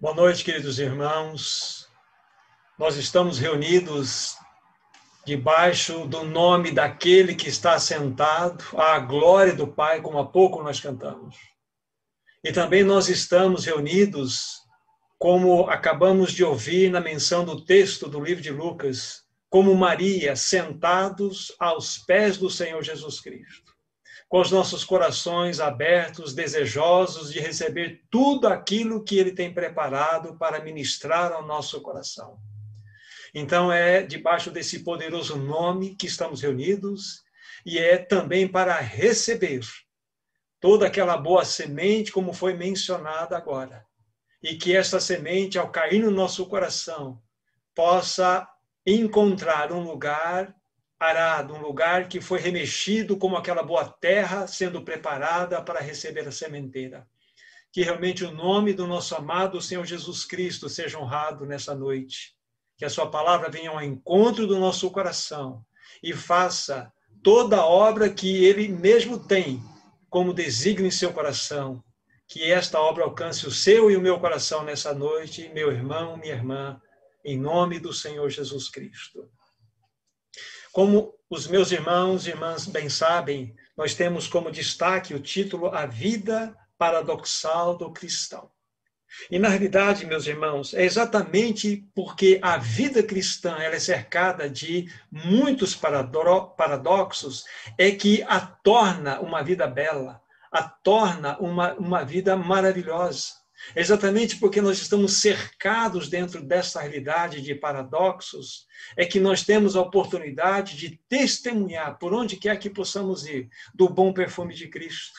Boa noite, queridos irmãos. Nós estamos reunidos debaixo do nome daquele que está sentado à glória do Pai, como há pouco nós cantamos. E também nós estamos reunidos, como acabamos de ouvir na menção do texto do livro de Lucas, como Maria, sentados aos pés do Senhor Jesus Cristo com os nossos corações abertos, desejosos de receber tudo aquilo que Ele tem preparado para ministrar ao nosso coração. Então, é debaixo desse poderoso nome que estamos reunidos e é também para receber toda aquela boa semente, como foi mencionada agora. E que essa semente, ao cair no nosso coração, possa encontrar um lugar arado, um lugar que foi remexido como aquela boa terra sendo preparada para receber a sementeira. Que realmente o nome do nosso amado Senhor Jesus Cristo seja honrado nessa noite. Que a sua palavra venha ao encontro do nosso coração e faça toda a obra que ele mesmo tem como desígnio em seu coração. Que esta obra alcance o seu e o meu coração nessa noite, meu irmão, minha irmã, em nome do Senhor Jesus Cristo. Como os meus irmãos e irmãs bem sabem, nós temos como destaque o título A Vida Paradoxal do Cristão. E na realidade, meus irmãos, é exatamente porque a vida cristã ela é cercada de muitos paradoxos é que a torna uma vida bela, a torna uma, uma vida maravilhosa. Exatamente porque nós estamos cercados dentro dessa realidade de paradoxos, é que nós temos a oportunidade de testemunhar, por onde quer que possamos ir, do bom perfume de Cristo.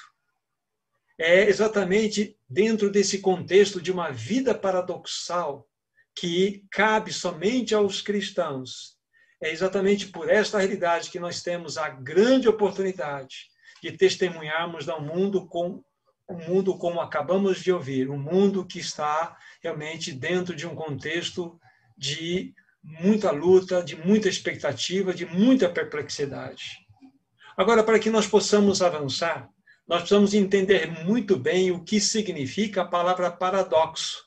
É exatamente dentro desse contexto de uma vida paradoxal que cabe somente aos cristãos. É exatamente por esta realidade que nós temos a grande oportunidade de testemunharmos ao mundo com um mundo como acabamos de ouvir, um mundo que está realmente dentro de um contexto de muita luta, de muita expectativa, de muita perplexidade. Agora, para que nós possamos avançar, nós precisamos entender muito bem o que significa a palavra paradoxo.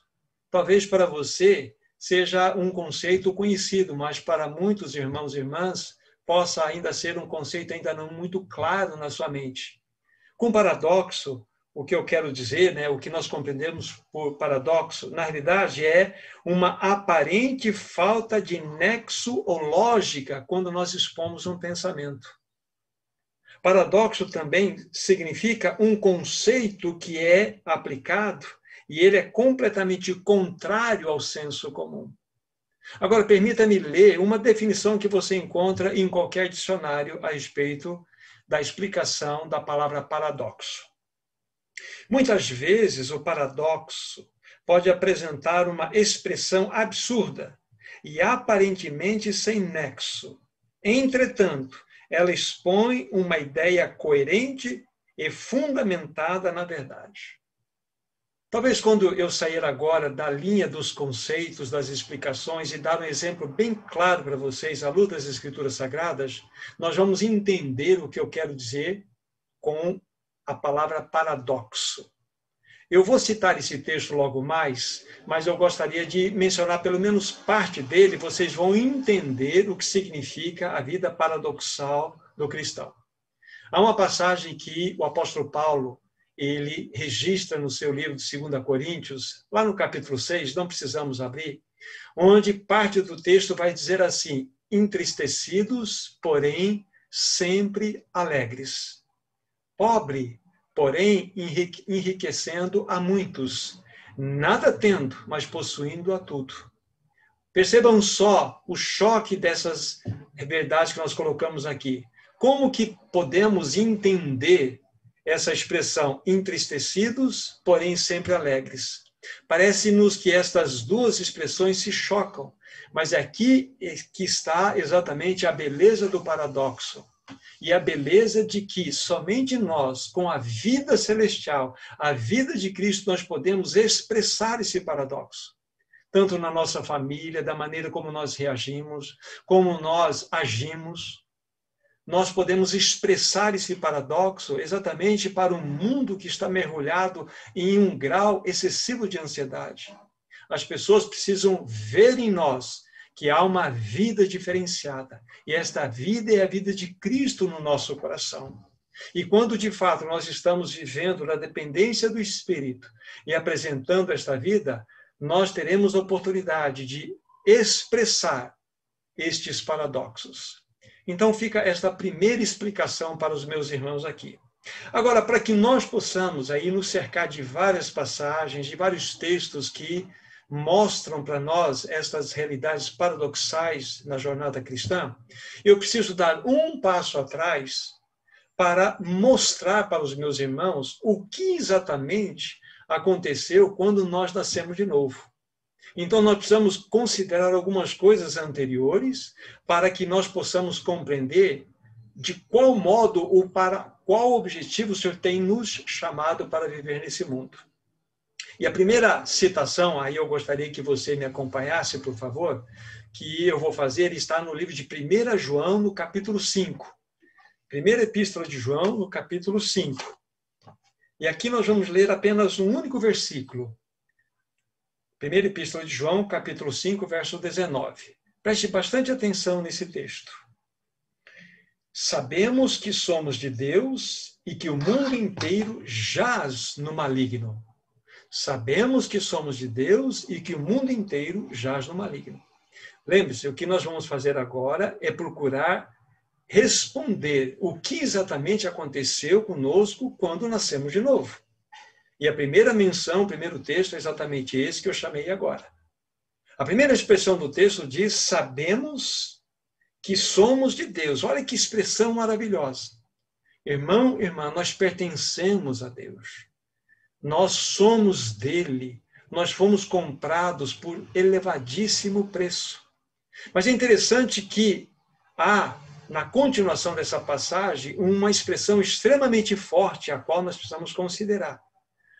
Talvez para você seja um conceito conhecido, mas para muitos irmãos e irmãs possa ainda ser um conceito ainda não muito claro na sua mente. Com paradoxo, o que eu quero dizer, né, o que nós compreendemos por paradoxo, na realidade é uma aparente falta de nexo ou lógica quando nós expomos um pensamento. Paradoxo também significa um conceito que é aplicado e ele é completamente contrário ao senso comum. Agora, permita-me ler uma definição que você encontra em qualquer dicionário a respeito da explicação da palavra paradoxo. Muitas vezes o paradoxo pode apresentar uma expressão absurda e aparentemente sem nexo. Entretanto, ela expõe uma ideia coerente e fundamentada na verdade. Talvez quando eu sair agora da linha dos conceitos, das explicações e dar um exemplo bem claro para vocês à luz das Escrituras Sagradas, nós vamos entender o que eu quero dizer com a palavra paradoxo. Eu vou citar esse texto logo mais, mas eu gostaria de mencionar pelo menos parte dele, vocês vão entender o que significa a vida paradoxal do cristão. Há uma passagem que o apóstolo Paulo ele registra no seu livro de 2 Coríntios, lá no capítulo 6, não precisamos abrir, onde parte do texto vai dizer assim: entristecidos, porém sempre alegres pobre, porém enriquecendo a muitos, nada tendo, mas possuindo a tudo. Percebam só o choque dessas verdades que nós colocamos aqui. Como que podemos entender essa expressão entristecidos, porém sempre alegres? Parece-nos que estas duas expressões se chocam, mas é aqui que está exatamente a beleza do paradoxo e a beleza de que somente nós, com a vida celestial, a vida de Cristo, nós podemos expressar esse paradoxo. Tanto na nossa família, da maneira como nós reagimos, como nós agimos. Nós podemos expressar esse paradoxo exatamente para um mundo que está mergulhado em um grau excessivo de ansiedade. As pessoas precisam ver em nós que há uma vida diferenciada. E esta vida é a vida de Cristo no nosso coração. E quando de fato nós estamos vivendo na dependência do Espírito e apresentando esta vida, nós teremos a oportunidade de expressar estes paradoxos. Então fica esta primeira explicação para os meus irmãos aqui. Agora, para que nós possamos aí nos cercar de várias passagens, de vários textos que mostram para nós estas realidades paradoxais na jornada cristã, eu preciso dar um passo atrás para mostrar para os meus irmãos o que exatamente aconteceu quando nós nascemos de novo. Então, nós precisamos considerar algumas coisas anteriores para que nós possamos compreender de qual modo ou para qual objetivo o Senhor tem nos chamado para viver nesse mundo. E a primeira citação, aí eu gostaria que você me acompanhasse, por favor, que eu vou fazer, está no livro de 1 João, no capítulo 5. Primeira Epístola de João, no capítulo 5. E aqui nós vamos ler apenas um único versículo, Primeira Epístola de João, capítulo 5, verso 19. Preste bastante atenção nesse texto. Sabemos que somos de Deus e que o mundo inteiro jaz no maligno. Sabemos que somos de Deus e que o mundo inteiro jaz no maligno. Lembre-se, o que nós vamos fazer agora é procurar responder o que exatamente aconteceu conosco quando nascemos de novo. E a primeira menção, o primeiro texto é exatamente esse que eu chamei agora. A primeira expressão do texto diz: Sabemos que somos de Deus. Olha que expressão maravilhosa. Irmão, irmã, nós pertencemos a Deus. Nós somos dele. Nós fomos comprados por elevadíssimo preço. Mas é interessante que há, na continuação dessa passagem, uma expressão extremamente forte, a qual nós precisamos considerar.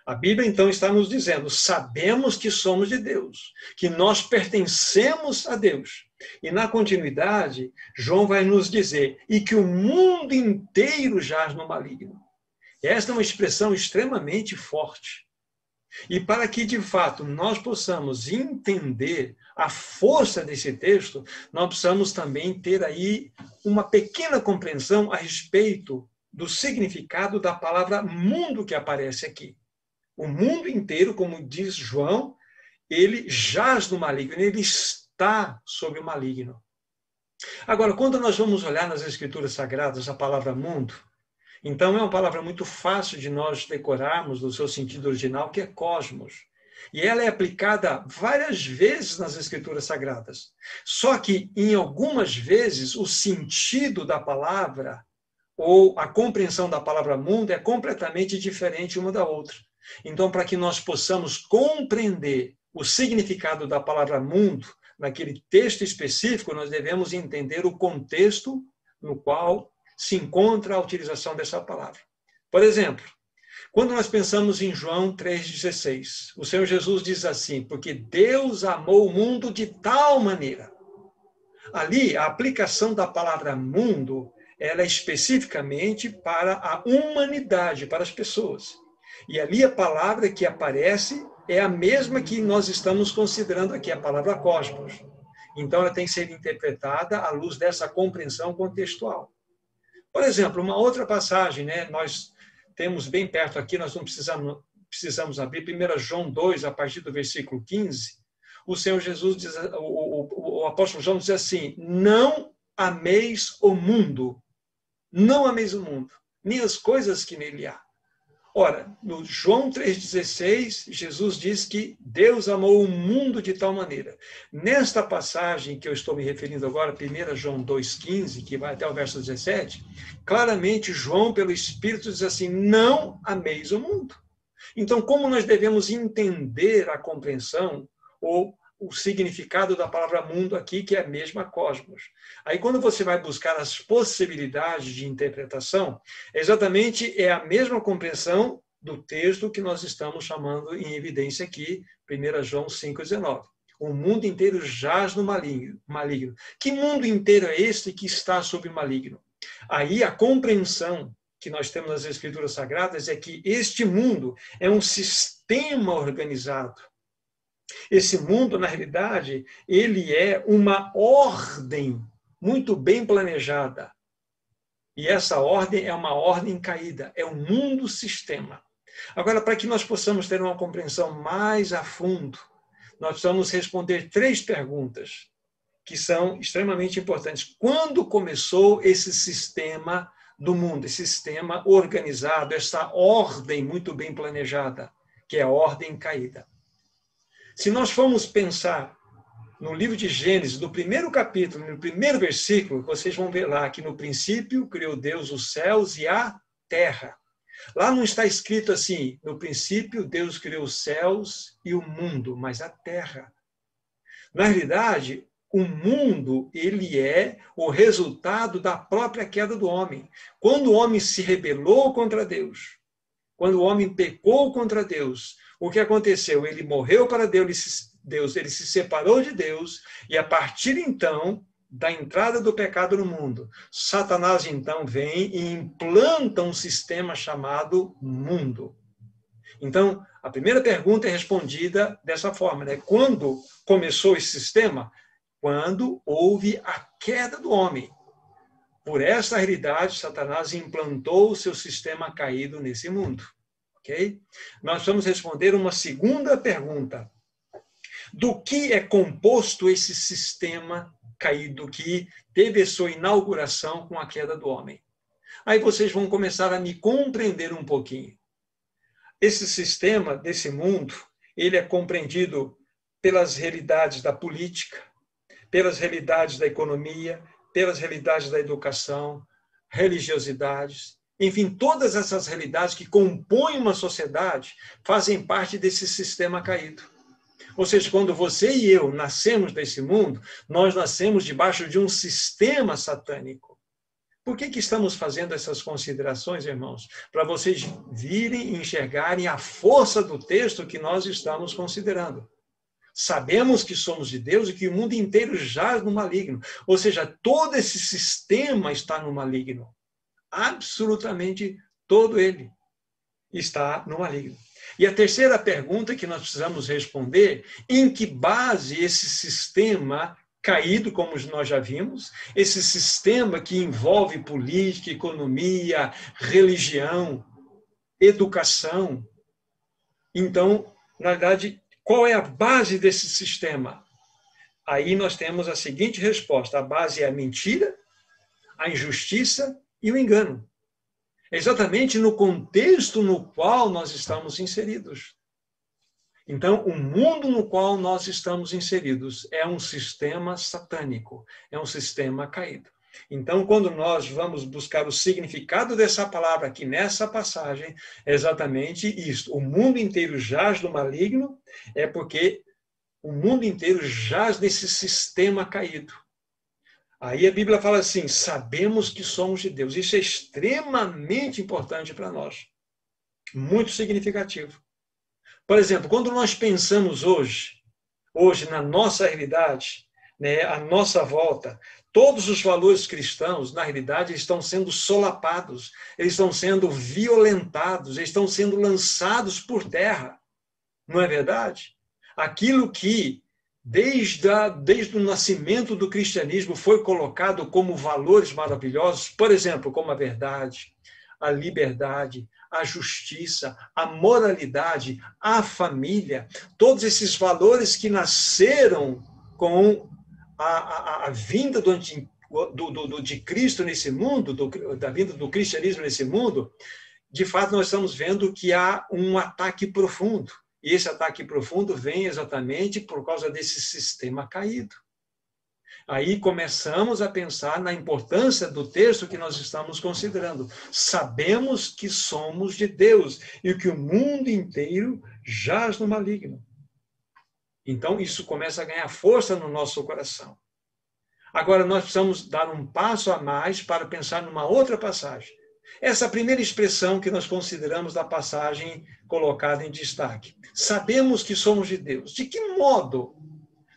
A Bíblia então está nos dizendo: sabemos que somos de Deus, que nós pertencemos a Deus. E na continuidade, João vai nos dizer: e que o mundo inteiro jaz no maligno. Esta é uma expressão extremamente forte. E para que de fato nós possamos entender a força desse texto, nós precisamos também ter aí uma pequena compreensão a respeito do significado da palavra mundo que aparece aqui. O mundo inteiro, como diz João, ele jaz no maligno, ele está sob o maligno. Agora, quando nós vamos olhar nas Escrituras Sagradas a palavra mundo, então é uma palavra muito fácil de nós decorarmos no seu sentido original, que é cosmos. E ela é aplicada várias vezes nas Escrituras Sagradas. Só que, em algumas vezes, o sentido da palavra ou a compreensão da palavra mundo é completamente diferente uma da outra. Então, para que nós possamos compreender o significado da palavra mundo naquele texto específico, nós devemos entender o contexto no qual se encontra a utilização dessa palavra. Por exemplo, quando nós pensamos em João 3,16, o Senhor Jesus diz assim: Porque Deus amou o mundo de tal maneira. Ali, a aplicação da palavra mundo, ela é especificamente para a humanidade, para as pessoas. E ali a palavra que aparece é a mesma que nós estamos considerando aqui, a palavra cosmos. Então, ela tem que ser interpretada à luz dessa compreensão contextual. Por exemplo, uma outra passagem, né? Nós temos bem perto aqui, nós não precisamos, precisamos abrir, 1 João 2, a partir do versículo 15, o Senhor Jesus diz, o, o, o apóstolo João diz assim: Não ameis o mundo, não ameis o mundo, nem as coisas que nele há. Ora, no João 3,16, Jesus diz que Deus amou o mundo de tal maneira. Nesta passagem que eu estou me referindo agora, 1 João 2,15, que vai até o verso 17, claramente João, pelo Espírito, diz assim: não ameis o mundo. Então, como nós devemos entender a compreensão ou o significado da palavra mundo aqui, que é a mesma cosmos. Aí, quando você vai buscar as possibilidades de interpretação, exatamente é a mesma compreensão do texto que nós estamos chamando em evidência aqui, 1 João 5,19. O mundo inteiro jaz no maligno, maligno. Que mundo inteiro é este que está sob maligno? Aí a compreensão que nós temos nas Escrituras Sagradas é que este mundo é um sistema organizado Esse mundo, na realidade, ele é uma ordem muito bem planejada. E essa ordem é uma ordem caída, é um mundo sistema. Agora, para que nós possamos ter uma compreensão mais a fundo, nós precisamos responder três perguntas que são extremamente importantes. Quando começou esse sistema do mundo, esse sistema organizado, essa ordem muito bem planejada, que é a ordem caída? Se nós formos pensar no livro de Gênesis, no primeiro capítulo, no primeiro versículo, vocês vão ver lá que no princípio criou Deus os céus e a terra. Lá não está escrito assim, no princípio Deus criou os céus e o mundo, mas a terra. Na realidade, o mundo, ele é o resultado da própria queda do homem. Quando o homem se rebelou contra Deus, quando o homem pecou contra Deus, o que aconteceu? Ele morreu para Deus, Deus, ele se separou de Deus, e a partir então da entrada do pecado no mundo, Satanás então vem e implanta um sistema chamado mundo. Então, a primeira pergunta é respondida dessa forma, né? Quando começou esse sistema? Quando houve a queda do homem. Por essa realidade, Satanás implantou o seu sistema caído nesse mundo ok? Nós vamos responder uma segunda pergunta. Do que é composto esse sistema caído que teve sua inauguração com a queda do homem? Aí vocês vão começar a me compreender um pouquinho. Esse sistema desse mundo, ele é compreendido pelas realidades da política, pelas realidades da economia, pelas realidades da educação, religiosidades, enfim, todas essas realidades que compõem uma sociedade fazem parte desse sistema caído. Ou seja, quando você e eu nascemos desse mundo, nós nascemos debaixo de um sistema satânico. Por que, que estamos fazendo essas considerações, irmãos? Para vocês virem e enxergarem a força do texto que nós estamos considerando. Sabemos que somos de Deus e que o mundo inteiro jaz no maligno. Ou seja, todo esse sistema está no maligno absolutamente todo ele está no maligno. E a terceira pergunta que nós precisamos responder, em que base esse sistema caído, como nós já vimos, esse sistema que envolve política, economia, religião, educação. Então, na verdade, qual é a base desse sistema? Aí nós temos a seguinte resposta: a base é a mentira, a injustiça e o engano. É exatamente no contexto no qual nós estamos inseridos. Então, o mundo no qual nós estamos inseridos é um sistema satânico, é um sistema caído. Então, quando nós vamos buscar o significado dessa palavra aqui nessa passagem, é exatamente isto. O mundo inteiro jaz no maligno, é porque o mundo inteiro jaz nesse sistema caído. Aí a Bíblia fala assim: sabemos que somos de Deus. Isso é extremamente importante para nós. Muito significativo. Por exemplo, quando nós pensamos hoje, hoje na nossa realidade, né, nossa volta, todos os valores cristãos, na realidade, estão sendo solapados, eles estão sendo violentados, eles estão sendo lançados por terra. Não é verdade? Aquilo que desde, a, desde o nascimento do cristianismo, foi colocado como valores maravilhosos, por exemplo, como a verdade, a liberdade, a justiça, a moralidade, a família, todos esses valores que nasceram com a, a, a vinda do, do, do, de Cristo nesse mundo, do, da vinda do cristianismo nesse mundo, de fato nós estamos vendo que há um ataque profundo e esse ataque profundo vem exatamente por causa desse sistema caído. Aí começamos a pensar na importância do texto que nós estamos considerando. Sabemos que somos de Deus e que o mundo inteiro jaz no maligno. Então, isso começa a ganhar força no nosso coração. Agora, nós precisamos dar um passo a mais para pensar numa outra passagem. Essa primeira expressão que nós consideramos da passagem colocada em destaque. Sabemos que somos de Deus. De que modo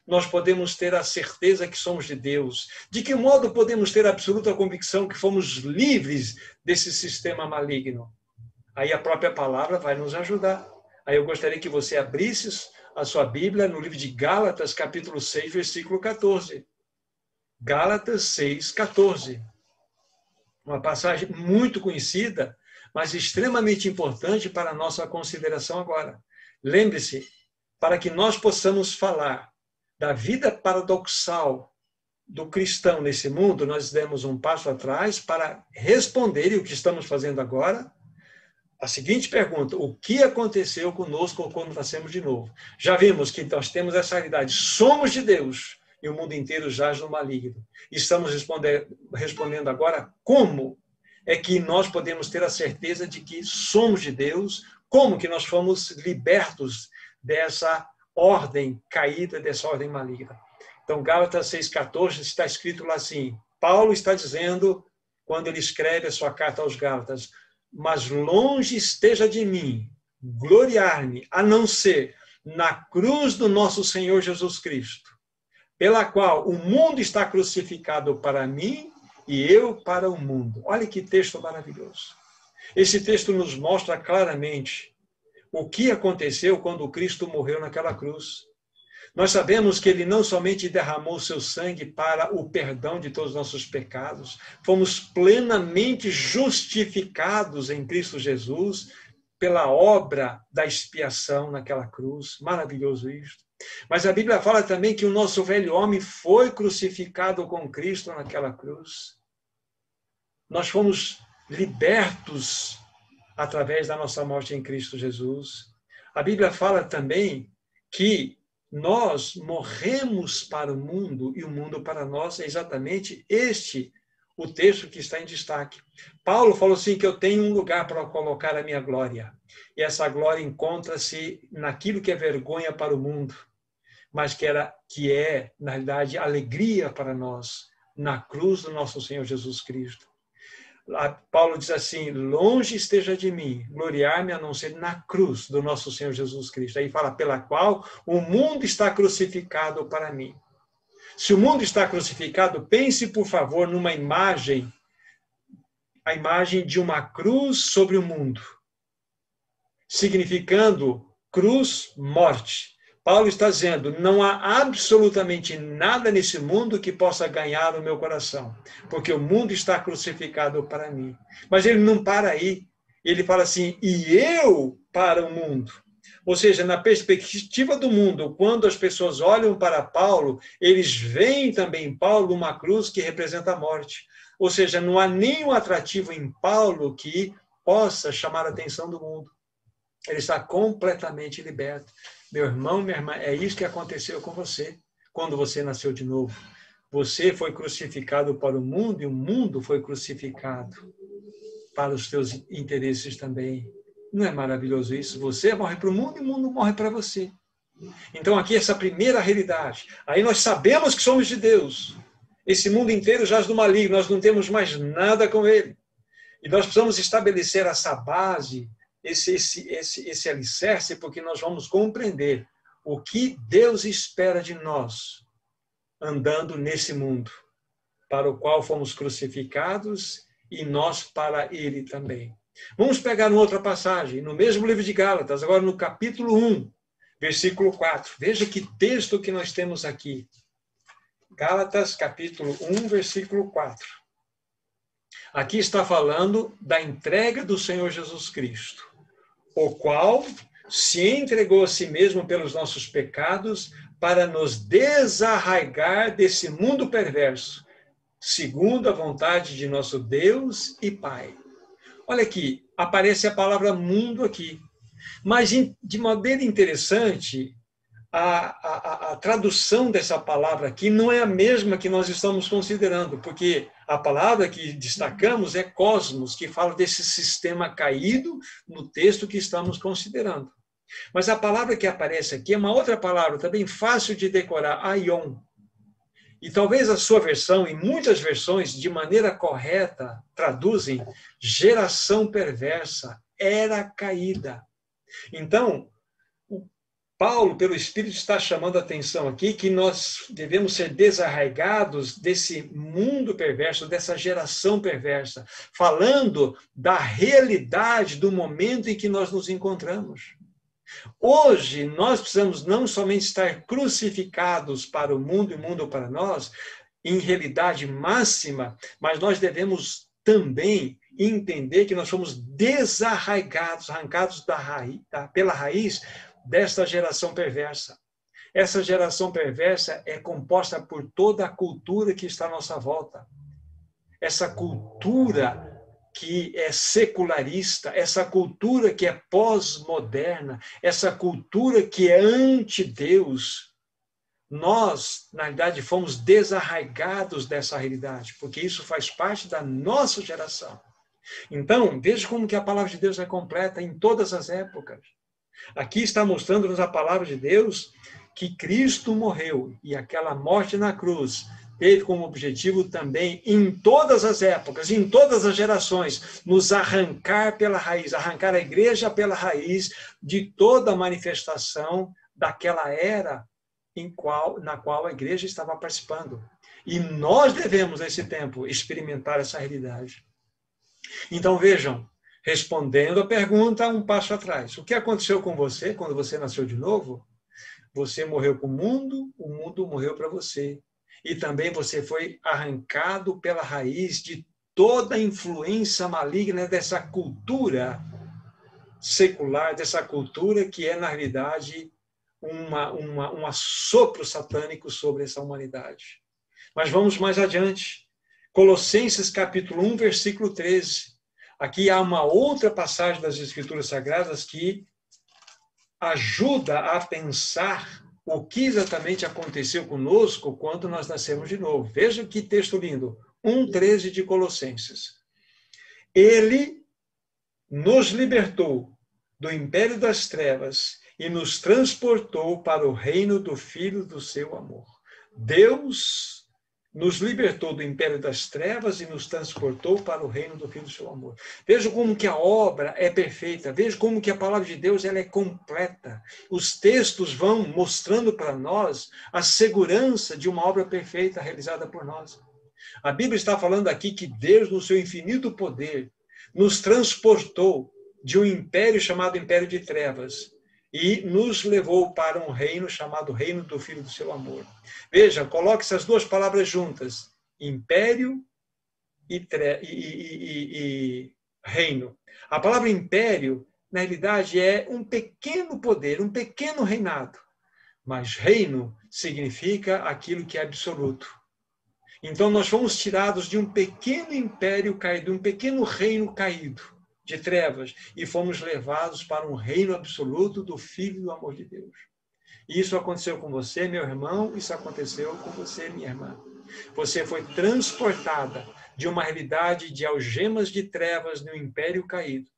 nós podemos ter a certeza que somos de Deus? De que modo podemos ter a absoluta convicção que fomos livres desse sistema maligno? Aí a própria palavra vai nos ajudar. Aí eu gostaria que você abrisse a sua Bíblia no livro de Gálatas, capítulo 6, versículo 14. Gálatas 6, 14. Uma passagem muito conhecida, mas extremamente importante para a nossa consideração agora. Lembre-se, para que nós possamos falar da vida paradoxal do cristão nesse mundo, nós demos um passo atrás para responder, e o que estamos fazendo agora, a seguinte pergunta: o que aconteceu conosco quando nascemos de novo? Já vimos que nós temos essa realidade, somos de Deus e o mundo inteiro jaz no maligno. Estamos respondendo agora como é que nós podemos ter a certeza de que somos de Deus, como que nós fomos libertos dessa ordem caída, dessa ordem maligna. Então, Gálatas 6,14 está escrito lá assim: Paulo está dizendo, quando ele escreve a sua carta aos Gálatas, mas longe esteja de mim gloriar-me, a não ser na cruz do nosso Senhor Jesus Cristo, pela qual o mundo está crucificado para mim e eu para o mundo. Olha que texto maravilhoso. Esse texto nos mostra claramente o que aconteceu quando Cristo morreu naquela cruz. Nós sabemos que ele não somente derramou seu sangue para o perdão de todos os nossos pecados, fomos plenamente justificados em Cristo Jesus pela obra da expiação naquela cruz. Maravilhoso isso. Mas a Bíblia fala também que o nosso velho homem foi crucificado com Cristo naquela cruz. Nós fomos libertos através da nossa morte em Cristo Jesus. A Bíblia fala também que nós morremos para o mundo e o mundo para nós. É exatamente este o texto que está em destaque. Paulo falou assim que eu tenho um lugar para colocar a minha glória. E essa glória encontra-se naquilo que é vergonha para o mundo, mas que era que é, na realidade, alegria para nós na cruz do nosso Senhor Jesus Cristo. Paulo diz assim: longe esteja de mim gloriar-me a não ser na cruz do nosso Senhor Jesus Cristo. Aí fala, pela qual o mundo está crucificado para mim. Se o mundo está crucificado, pense, por favor, numa imagem, a imagem de uma cruz sobre o mundo, significando cruz, morte. Paulo está dizendo: não há absolutamente nada nesse mundo que possa ganhar o meu coração, porque o mundo está crucificado para mim. Mas ele não para aí. Ele fala assim: e eu para o mundo. Ou seja, na perspectiva do mundo, quando as pessoas olham para Paulo, eles veem também em Paulo uma cruz que representa a morte. Ou seja, não há nenhum atrativo em Paulo que possa chamar a atenção do mundo. Ele está completamente liberto. Meu irmão, minha irmã, é isso que aconteceu com você quando você nasceu de novo. Você foi crucificado para o mundo e o mundo foi crucificado para os teus interesses também. Não é maravilhoso isso? Você morre para o mundo e o mundo morre para você. Então, aqui, essa primeira realidade. Aí nós sabemos que somos de Deus. Esse mundo inteiro jaz do maligno, nós não temos mais nada com ele. E nós precisamos estabelecer essa base esse, esse, esse, esse alicerce, porque nós vamos compreender o que Deus espera de nós andando nesse mundo, para o qual fomos crucificados e nós para ele também. Vamos pegar uma outra passagem, no mesmo livro de Gálatas, agora no capítulo 1, versículo 4. Veja que texto que nós temos aqui. Gálatas, capítulo 1, versículo 4. Aqui está falando da entrega do Senhor Jesus Cristo o qual se entregou a si mesmo pelos nossos pecados para nos desarraigar desse mundo perverso, segundo a vontade de nosso Deus e Pai. Olha aqui, aparece a palavra mundo aqui. Mas, de maneira interessante, a, a, a, tradução dessa palavra aqui não é a mesma que nós estamos considerando, porque a palavra que destacamos é cosmos, que fala desse sistema caído no texto que estamos considerando. Mas a palavra que aparece aqui é uma outra palavra, também fácil de decorar, aion. E talvez a sua versão, e muitas versões, de maneira correta, traduzem geração perversa, era caída. Então, Paulo, pelo Espírito, está chamando a atenção aqui que nós devemos ser desarraigados desse mundo perverso, dessa geração perversa, falando da realidade do momento em que nós nos encontramos. Hoje, nós precisamos não somente estar crucificados para o mundo e o mundo para nós, em realidade máxima, mas nós devemos também entender que nós somos desarraigados, arrancados da raiz, pela raiz desta geração perversa. Essa geração perversa é composta por toda a cultura que está à nossa volta. Essa cultura que é secularista, essa cultura que é pós-moderna, essa cultura que é anti-Deus, nós, na realidade, fomos desarraigados dessa realidade, porque isso faz parte da nossa geração. Então, veja como que a palavra de Deus é completa em todas as épocas. Aqui está mostrando-nos a palavra de Deus que Cristo morreu e aquela morte na cruz teve como objetivo também, em todas as épocas, em todas as gerações, nos arrancar pela raiz, arrancar a igreja pela raiz de toda a manifestação daquela era em qual, na qual a igreja estava participando. E nós devemos, nesse tempo, experimentar essa realidade. Então, vejam, respondendo a pergunta, um passo atrás. O que aconteceu com você quando você nasceu de novo? Você morreu para o mundo, o mundo morreu para você e também você foi arrancado pela raiz de toda a influência maligna dessa cultura secular, dessa cultura que é, na realidade, uma, uma, um assopro satânico sobre essa humanidade. Mas vamos mais adiante. Colossenses capítulo 1, versículo 13. Aqui há uma outra passagem das Escrituras Sagradas que ajuda a pensar o que exatamente aconteceu conosco quando nós nascemos de novo. Veja que texto lindo. 1,13 de Colossenses. Ele nos libertou do império das trevas e nos transportou para o reino do Filho do seu amor. Deus nos libertou do império das trevas e nos transportou para o reino do Filho do seu amor. Veja como que a obra é perfeita, veja como que a palavra de Deus ela é completa. Os textos vão mostrando para nós a segurança de uma obra perfeita realizada por nós. A Bíblia está falando aqui que Deus, no seu infinito poder, nos transportou de um império chamado Império de Trevas e nos levou para um reino chamado Reino do Filho do seu amor. Veja, coloque essas duas palavras juntas: império e, tre... e, e, e reino. A palavra império, na realidade, é um pequeno poder, um pequeno reinado. Mas reino significa aquilo que é absoluto. Então, nós fomos tirados de um pequeno império caído, de um pequeno reino caído de trevas e fomos levados para um reino absoluto do Filho do amor de Deus. Isso aconteceu com você, meu irmão, isso aconteceu com você, minha irmã. Você foi transportada de uma realidade de algemas de trevas no império caído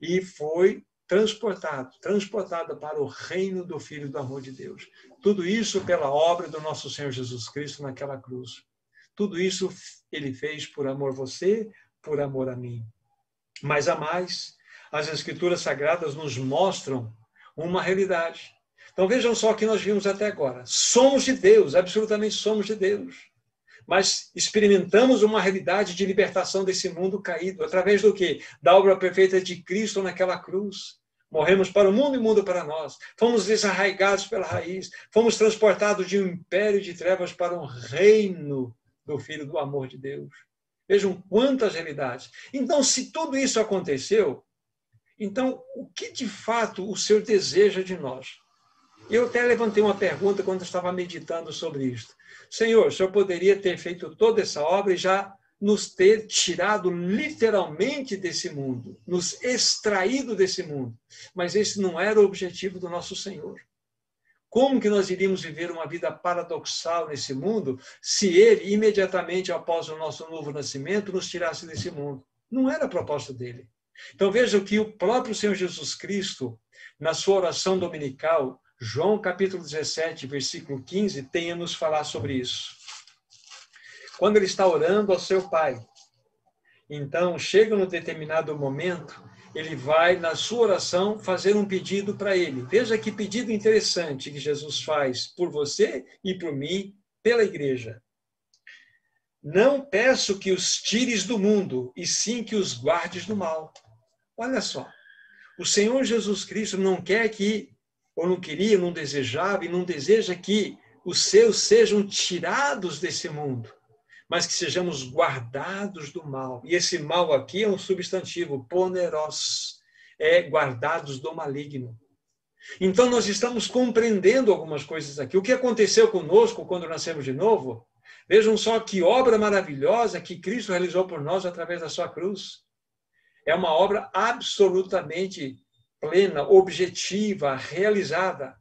e foi transportado, transportada para o reino do Filho do amor de Deus. Tudo isso pela obra do nosso Senhor Jesus Cristo naquela cruz. Tudo isso ele fez por amor a você, por amor a mim. Mas a mais, as Escrituras Sagradas nos mostram uma realidade. Então vejam só o que nós vimos até agora. Somos de Deus, absolutamente somos de Deus. Mas experimentamos uma realidade de libertação desse mundo caído, através do quê? Da obra perfeita de Cristo naquela cruz. Morremos para o mundo e mundo para nós. Fomos desarraigados pela raiz. Fomos transportados de um império de trevas para um reino do Filho do amor de Deus. Vejam quantas realidades. Então, se tudo isso aconteceu, então o que de fato o Senhor deseja de nós? Eu até levantei uma pergunta quando estava meditando sobre isto. Senhor, o Senhor poderia ter feito toda essa obra e já nos ter tirado literalmente desse mundo, nos extraído desse mundo. Mas esse não era o objetivo do nosso Senhor. Como que nós iríamos viver uma vida paradoxal nesse mundo se ele, imediatamente após o nosso novo nascimento, nos tirasse desse mundo? Não era a proposta dele. Então veja que o próprio Senhor Jesus Cristo, na sua oração dominical, João capítulo 17, versículo 15, tem a nos falar sobre isso. Quando ele está orando ao seu Pai, então chega no determinado momento ele vai, na sua oração, fazer um pedido para ele. Veja que pedido interessante que Jesus faz por você e por mim, pela igreja. Não peço que os tires do mundo, e sim que os guardes do mal. Olha só. O Senhor Jesus Cristo não quer que, ou não queria, não desejava e não deseja que os seus sejam tirados desse mundo, mas que sejamos guardados do mal. E esse mal aqui é um substantivo, poneros, é guardados do maligno. Então, nós estamos compreendendo algumas coisas aqui. O que aconteceu conosco quando nascemos de novo? Vejam só que obra maravilhosa que Cristo realizou por nós através da sua cruz. É uma obra absolutamente plena, objetiva, realizada.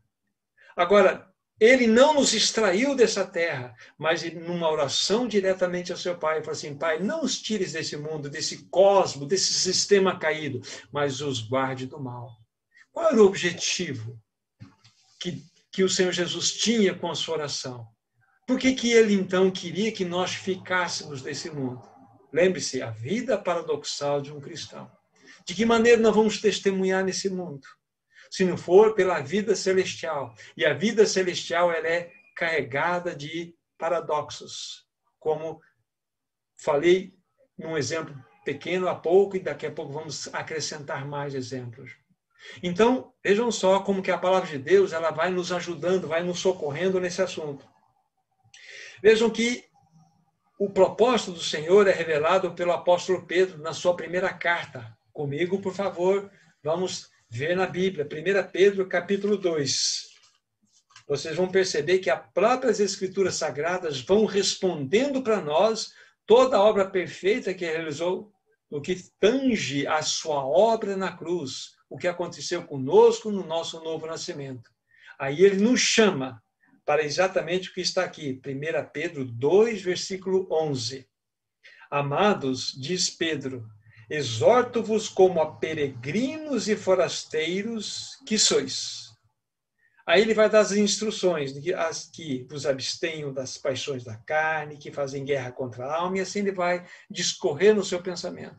Agora, ele não nos extraiu dessa terra, mas numa oração diretamente ao seu pai, falou assim: Pai, não os tires desse mundo, desse cosmo, desse sistema caído, mas os guarde do mal. Qual era o objetivo que, que o Senhor Jesus tinha com a sua oração? Por que, que ele então queria que nós ficássemos desse mundo? Lembre-se, a vida paradoxal de um cristão. De que maneira nós vamos testemunhar nesse mundo? Se não for pela vida celestial. E a vida celestial ela é carregada de paradoxos, como falei num exemplo pequeno há pouco e daqui a pouco vamos acrescentar mais exemplos. Então, vejam só como que a palavra de Deus ela vai nos ajudando, vai nos socorrendo nesse assunto. Vejam que o propósito do Senhor é revelado pelo apóstolo Pedro na sua primeira carta. Comigo, por favor, vamos ver na Bíblia, 1 Pedro, capítulo 2. Vocês vão perceber que as próprias escrituras sagradas vão respondendo para nós toda a obra perfeita que realizou no que tange a sua obra na cruz, o que aconteceu conosco no nosso novo nascimento. Aí ele nos chama para exatamente o que está aqui, 1 Pedro 2, versículo 11. Amados, diz Pedro, exorto-vos como a peregrinos e forasteiros que sois. Aí ele vai dar as instruções, de que, as que vos abstenham das paixões da carne, que fazem guerra contra a alma, e assim ele vai discorrer no seu pensamento.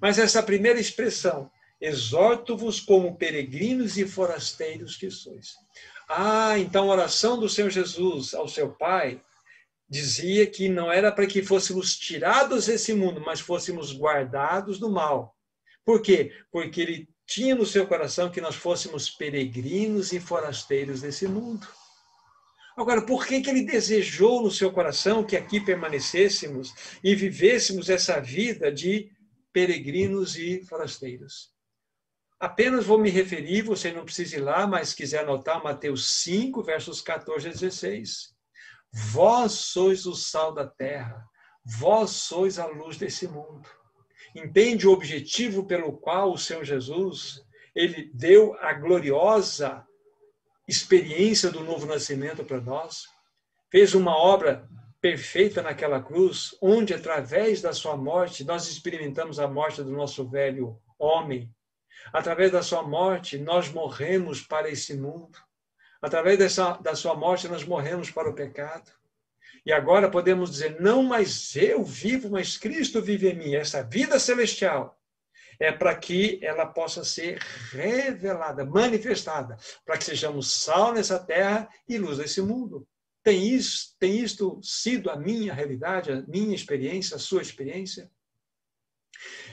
Mas essa primeira expressão, exorto-vos como peregrinos e forasteiros que sois. Ah, então a oração do Senhor Jesus ao seu Pai dizia que não era para que fôssemos tirados desse mundo, mas fôssemos guardados do mal. Por quê? Porque ele tinha no seu coração que nós fôssemos peregrinos e forasteiros desse mundo. Agora, por que, que ele desejou no seu coração que aqui permanecêssemos e vivêssemos essa vida de peregrinos e forasteiros? Apenas vou me referir, você não precisa ir lá, mas quiser anotar Mateus 5, versos 14 a 16. Vós sois o sal da terra, vós sois a luz desse mundo. Entende o objetivo pelo qual o Senhor Jesus ele deu a gloriosa experiência do novo nascimento para nós? Fez uma obra perfeita naquela cruz, onde através da sua morte nós experimentamos a morte do nosso velho homem. Através da sua morte nós morremos para esse mundo. Através dessa, da sua morte, nós morremos para o pecado. E agora podemos dizer: não mais eu vivo, mas Cristo vive em mim. Essa vida celestial é para que ela possa ser revelada, manifestada, para que sejamos sal nessa terra e luz desse mundo. Tem isso, tem isto sido a minha realidade, a minha experiência, a sua experiência?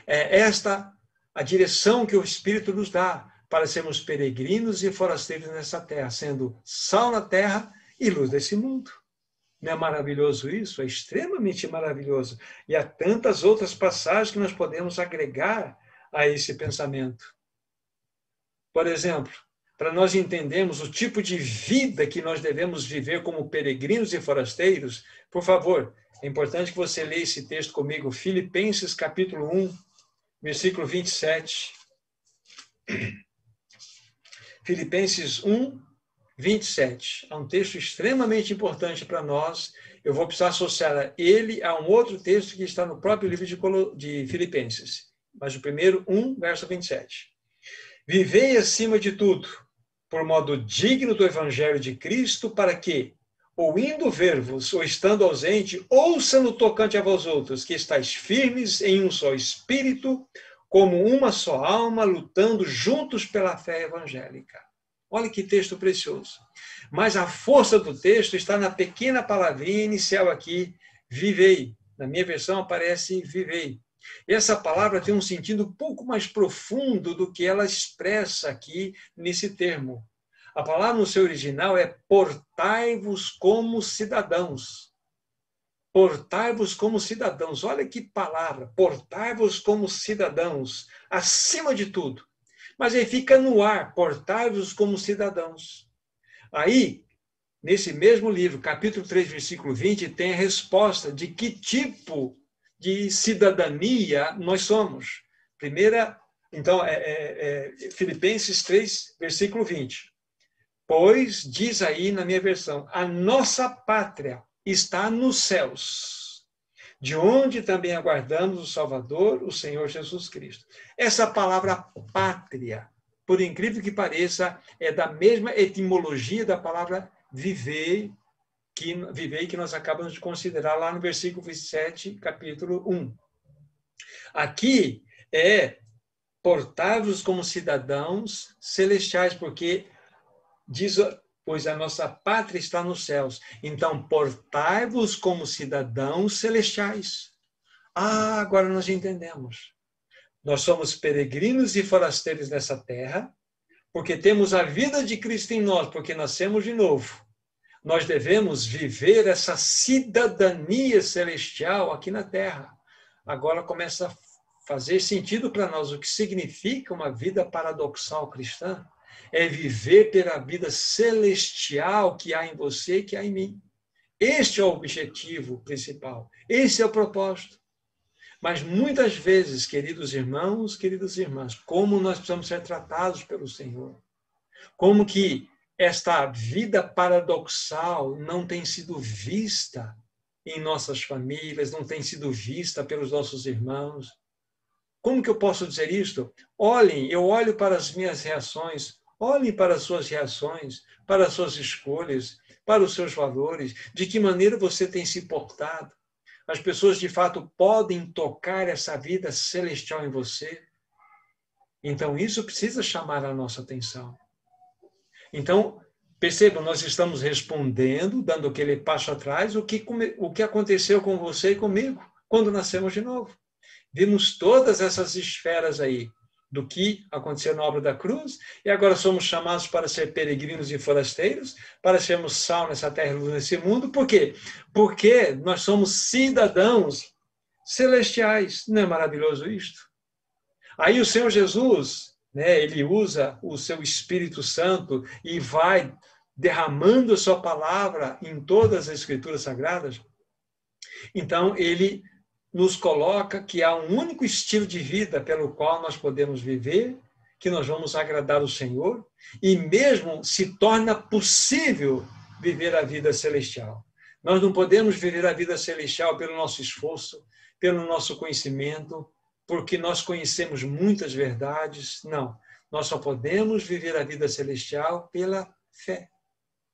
É esta a direção que o Espírito nos dá para sermos peregrinos e forasteiros nessa terra, sendo sal na terra e luz desse mundo. Não é maravilhoso isso? É extremamente maravilhoso. E há tantas outras passagens que nós podemos agregar a esse pensamento. Por exemplo, para nós entendermos o tipo de vida que nós devemos viver como peregrinos e forasteiros, por favor, é importante que você leia esse texto comigo, Filipenses capítulo 1, versículo 27. Filipenses 1, 27. É um texto extremamente importante para nós. Eu vou precisar associar ele a um outro texto que está no próprio livro de, de Filipenses. Mas o primeiro, 1, verso 27. Vivei acima de tudo, por modo digno do evangelho de Cristo, para que, ou indo ver-vos, ou estando ausente, ouça no tocante a vós outros, que estáis firmes em um só espírito, como uma só alma, lutando juntos pela fé evangélica. Olha que texto precioso. Mas a força do texto está na pequena palavrinha inicial aqui, vivei. Na minha versão aparece vivei. Essa palavra tem um sentido um pouco mais profundo do que ela expressa aqui nesse termo. A palavra no seu original é portai-vos como cidadãos. Portai-vos como cidadãos. Olha que palavra. Portai-vos como cidadãos, acima de tudo. Mas aí fica no ar, portai-vos como cidadãos. Aí, nesse mesmo livro, capítulo 3, versículo 20, tem a resposta de que tipo de cidadania nós somos. Primeira, então, é, é, é, Filipenses 3, versículo 20. Pois, diz aí na minha versão, a nossa pátria está nos céus, de onde também aguardamos o Salvador, o Senhor Jesus Cristo. Essa palavra pátria, por incrível que pareça, é da mesma etimologia da palavra viver, que, viver que nós acabamos de considerar lá no versículo 27, capítulo 1. Aqui é portar-vos como cidadãos celestiais, porque diz, pois a nossa pátria está nos céus. Então, portai-vos como cidadãos celestiais. Ah, agora nós entendemos. Nós somos peregrinos e forasteiros nessa terra, porque temos a vida de Cristo em nós, porque nascemos de novo. Nós devemos viver essa cidadania celestial aqui na terra. Agora começa a fazer sentido para nós o que significa uma vida paradoxal cristã é viver pela vida celestial que há em você e que há em mim. Este é o objetivo principal. Esse é o propósito. Mas muitas vezes, queridos irmãos, queridas irmãs, como nós precisamos ser tratados pelo Senhor. Como que esta vida paradoxal não tem sido vista em nossas famílias, não tem sido vista pelos nossos irmãos. Como que eu posso dizer isto? Olhem, eu olho para as minhas reações, Olhe para as suas reações, para as suas escolhas, para os seus valores, de que maneira você tem se portado. As pessoas, de fato, podem tocar essa vida celestial em você. Então, isso precisa chamar a nossa atenção. Então, percebam, nós estamos respondendo, dando aquele passo atrás, o que, o que aconteceu com você e comigo quando nascemos de novo. Vimos todas essas esferas aí do que aconteceu na obra da cruz, e agora somos chamados para ser peregrinos e forasteiros, para sermos sal nessa terra e luz nesse mundo. Por quê? Porque nós somos cidadãos celestiais. Não é maravilhoso isto? Aí o Senhor Jesus, né, ele usa o seu Espírito Santo e vai derramando a sua palavra em todas as escrituras sagradas. Então, ele nos coloca que há um único estilo de vida pelo qual nós podemos viver, que nós vamos agradar o Senhor, e mesmo se torna possível viver a vida celestial. Nós não podemos viver a vida celestial pelo nosso esforço, pelo nosso conhecimento, porque nós conhecemos muitas verdades. Não. Nós só podemos viver a vida celestial pela fé.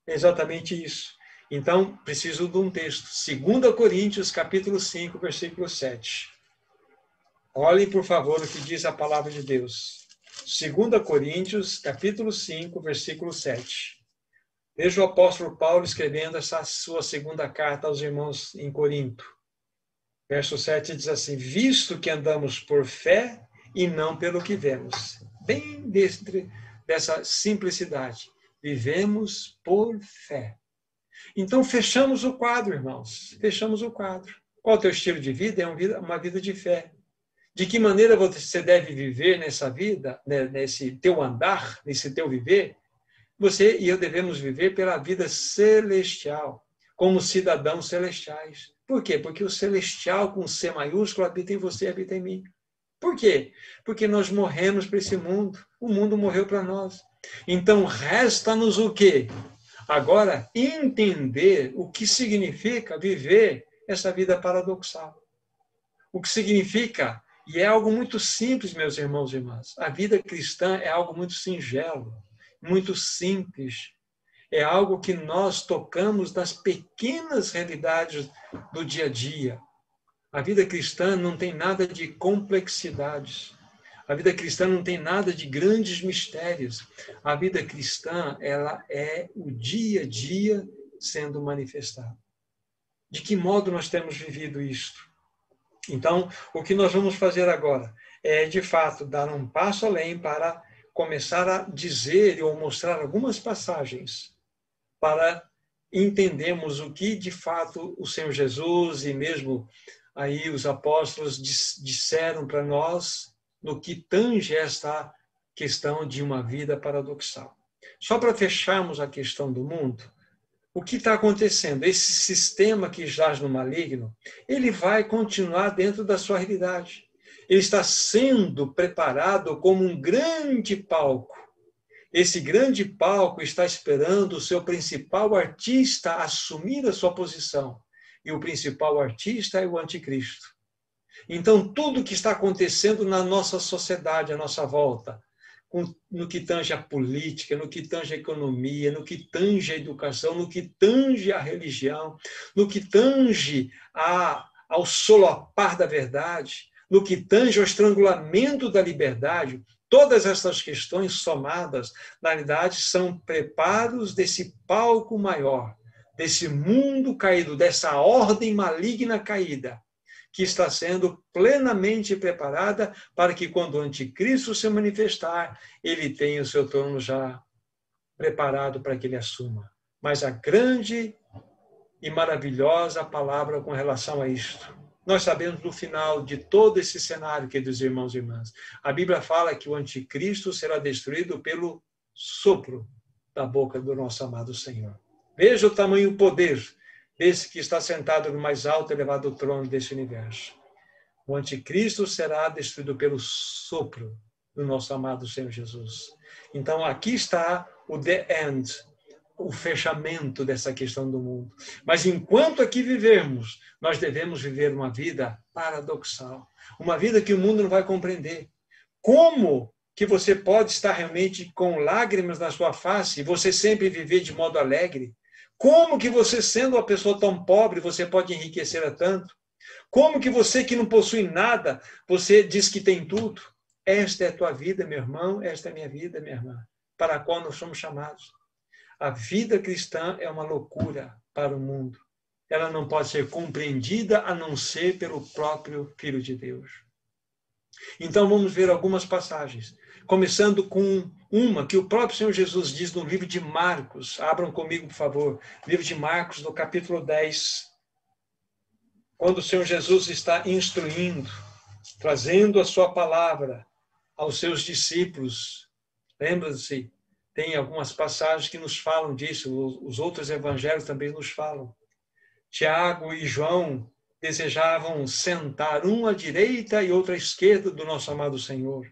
É exatamente isso. Então, preciso de um texto. 2 Coríntios, capítulo 5, versículo 7. Olhem, por favor, o que diz a palavra de Deus. 2 Coríntios, capítulo 5, versículo 7. Veja o apóstolo Paulo escrevendo essa sua segunda carta aos irmãos em Corinto. Verso 7 diz assim: Visto que andamos por fé e não pelo que vemos. Bem dentro dessa simplicidade. Vivemos por fé. Então, fechamos o quadro, irmãos. Fechamos o quadro. Qual o teu estilo de vida? É uma vida de fé. De que maneira você deve viver nessa vida, né, nesse teu andar, nesse teu viver? Você e eu devemos viver pela vida celestial, como cidadãos celestiais. Por quê? Porque o celestial com C maiúsculo habita em você, habita em mim. Por quê? Porque nós morremos para esse mundo. O mundo morreu para nós. Então resta-nos o quê? Agora, entender o que significa viver essa vida paradoxal. O que significa, e é algo muito simples, meus irmãos e irmãs, a vida cristã é algo muito singelo, muito simples. É algo que nós tocamos nas pequenas realidades do dia a dia. A vida cristã não tem nada de complexidades. A vida cristã não tem nada de grandes mistérios. A vida cristã, ela é o dia a dia sendo manifestado. De que modo nós temos vivido isto? Então, o que nós vamos fazer agora é, de fato, dar um passo além para começar a dizer ou mostrar algumas passagens para entendermos o que de fato o Senhor Jesus e mesmo aí os apóstolos disseram para nós no que tange esta questão de uma vida paradoxal. Só para fecharmos a questão do mundo, o que está acontecendo? Esse sistema que jaz no maligno, ele vai continuar dentro da sua realidade. Ele está sendo preparado como um grande palco. Esse grande palco está esperando o seu principal artista assumir a sua posição. E o principal artista é o anticristo. Então, tudo que está acontecendo na nossa sociedade, à nossa volta, no que tange a política, no que tange a economia, no que tange a educação, no que tange a religião, no que tange a, ao solapar da verdade, no que tange ao estrangulamento da liberdade, todas essas questões somadas, na realidade, são preparos desse palco maior, desse mundo caído, dessa ordem maligna caída, que está sendo plenamente preparada para que, quando o anticristo se manifestar, ele tenha o seu trono já preparado para que ele assuma. Mas a grande e maravilhosa palavra com relação a isto nós sabemos no final de todo esse cenário, queridos irmãos e irmãs, a Bíblia fala que o anticristo será destruído pelo sopro da boca do nosso amado Senhor. Veja o tamanho poder desse que está sentado no mais alto e elevado trono desse universo. O anticristo será destruído pelo sopro do nosso amado Senhor Jesus. Então aqui está o the end, o fechamento dessa questão do mundo. Mas enquanto aqui vivemos, nós devemos viver uma vida paradoxal, uma vida que o mundo não vai compreender. Como que você pode estar realmente com lágrimas na sua face e você sempre viver de modo alegre? Como que você, sendo uma pessoa tão pobre, você pode enriquecer a tanto? Como que você que não possui nada, você diz que tem tudo? Esta é a tua vida, meu irmão, esta é a minha vida, minha irmã, para a qual nós somos chamados. A vida cristã é uma loucura para o mundo. Ela não pode ser compreendida a não ser pelo próprio Filho de Deus. Então vamos ver algumas passagens, começando com uma que o próprio Senhor Jesus diz no livro de Marcos. Abram comigo, por favor. Livro de Marcos, no capítulo 10. Quando o Senhor Jesus está instruindo, trazendo a sua palavra aos seus discípulos. Lembra-se, tem algumas passagens que nos falam disso, os outros evangelhos também nos falam. Tiago e João desejavam sentar um à direita e outro à esquerda do nosso amado Senhor,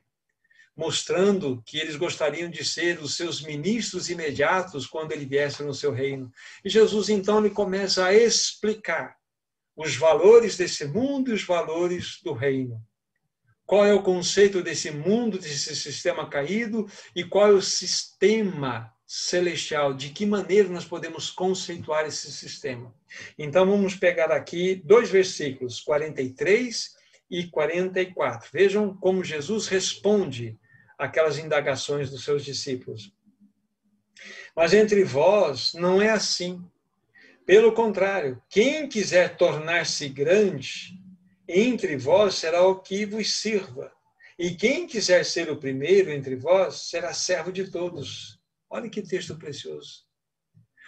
mostrando que eles gostariam de ser os seus ministros imediatos quando ele viesse no seu reino. E Jesus então lhe começa a explicar os valores desse mundo e os valores do reino qual é o conceito desse mundo, desse sistema caído e qual é o sistema celestial, de que maneira nós podemos conceituar esse sistema. Então vamos pegar aqui dois versículos, 43 e 44. Vejam como Jesus responde aquelas indagações dos seus discípulos. Mas entre vós não é assim. Pelo contrário, quem quiser tornar-se grande, entre vós será o que vos sirva. E quem quiser ser o primeiro entre vós será servo de todos. Olha que texto precioso.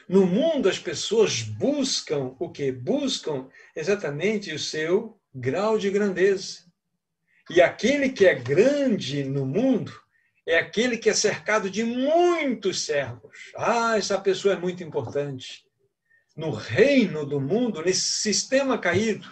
No mundo as pessoas buscam o que? Buscam exatamente o seu grau de grandeza. E aquele que é grande no mundo é aquele que é cercado de muitos servos. Ah, essa pessoa é muito importante. No reino do mundo, nesse sistema caído,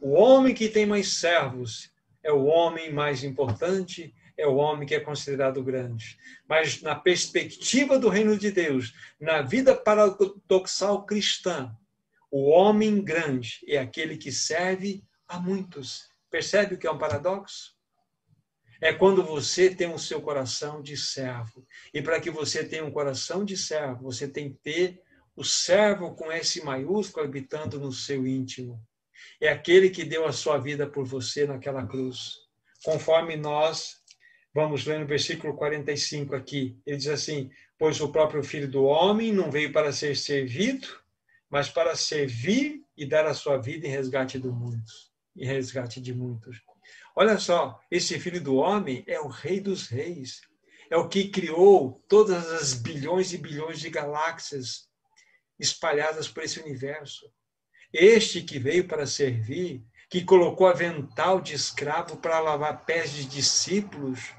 o homem que tem mais servos é o homem mais importante, é o homem que é considerado grande. Mas na perspectiva do reino de Deus, na vida paradoxal cristã, o homem grande é aquele que serve a muitos. Percebe o que é um paradoxo? É quando você tem o seu coração de servo. E para que você tenha um coração de servo, você tem que ter o servo com S maiúsculo habitando no seu íntimo é aquele que deu a sua vida por você naquela cruz. Conforme nós vamos ler no versículo 45 aqui, ele diz assim: Pois o próprio Filho do Homem não veio para ser servido, mas para servir e dar a sua vida em resgate do mundo. e resgate de muitos. Olha só, esse filho do homem é o rei dos reis, é o que criou todas as bilhões e bilhões de galáxias espalhadas por esse universo. Este que veio para servir, que colocou avental de escravo para lavar pés de discípulos,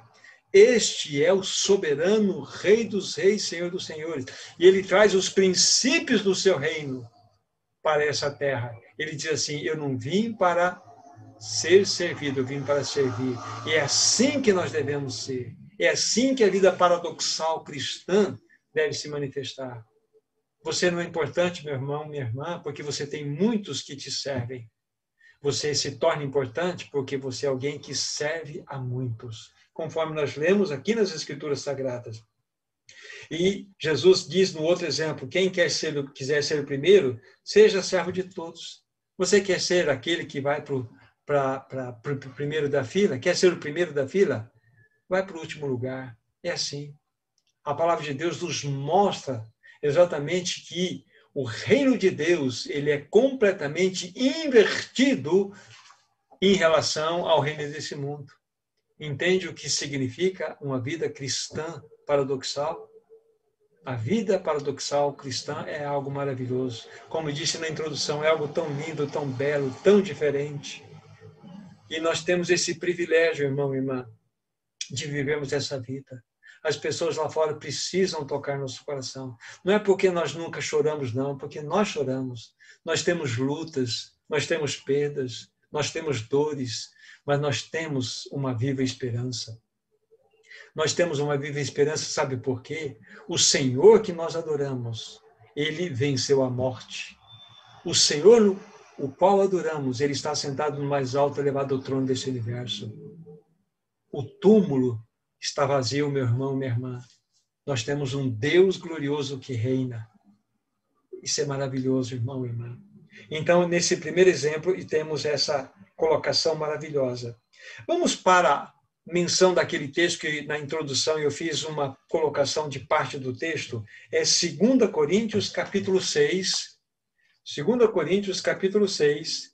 este é o soberano Rei dos Reis, Senhor dos Senhores. E ele traz os princípios do seu reino para essa terra. Ele diz assim: Eu não vim para ser servido, eu vim para servir. E é assim que nós devemos ser. É assim que a vida paradoxal cristã deve se manifestar. Você não é importante, meu irmão, minha irmã, porque você tem muitos que te servem. Você se torna importante porque você é alguém que serve a muitos, conforme nós lemos aqui nas Escrituras Sagradas. E Jesus diz no outro exemplo: quem quer ser, quiser ser o primeiro, seja servo de todos. Você quer ser aquele que vai para o primeiro da fila? Quer ser o primeiro da fila? Vai para o último lugar. É assim. A palavra de Deus nos mostra exatamente que o reino de Deus ele é completamente invertido em relação ao reino desse mundo. Entende o que significa uma vida cristã paradoxal? A vida paradoxal cristã é algo maravilhoso. Como disse na introdução, é algo tão lindo, tão belo, tão diferente. E nós temos esse privilégio, irmão e irmã, de vivermos essa vida as pessoas lá fora precisam tocar nosso coração. Não é porque nós nunca choramos, não, porque nós choramos. Nós temos lutas, nós temos perdas, nós temos dores, mas nós temos uma viva esperança. Nós temos uma viva esperança, sabe por quê? O Senhor que nós adoramos, ele venceu a morte. O Senhor, o qual adoramos, ele está sentado no mais alto elevado trono desse universo. O túmulo está vazio, meu irmão, minha irmã. Nós temos um Deus glorioso que reina. Isso é maravilhoso, irmão e irmã. Então, nesse primeiro exemplo, temos essa colocação maravilhosa. Vamos para a menção daquele texto que na introdução eu fiz uma colocação de parte do texto. É 2 Coríntios, capítulo 6. 2 Coríntios, capítulo 6.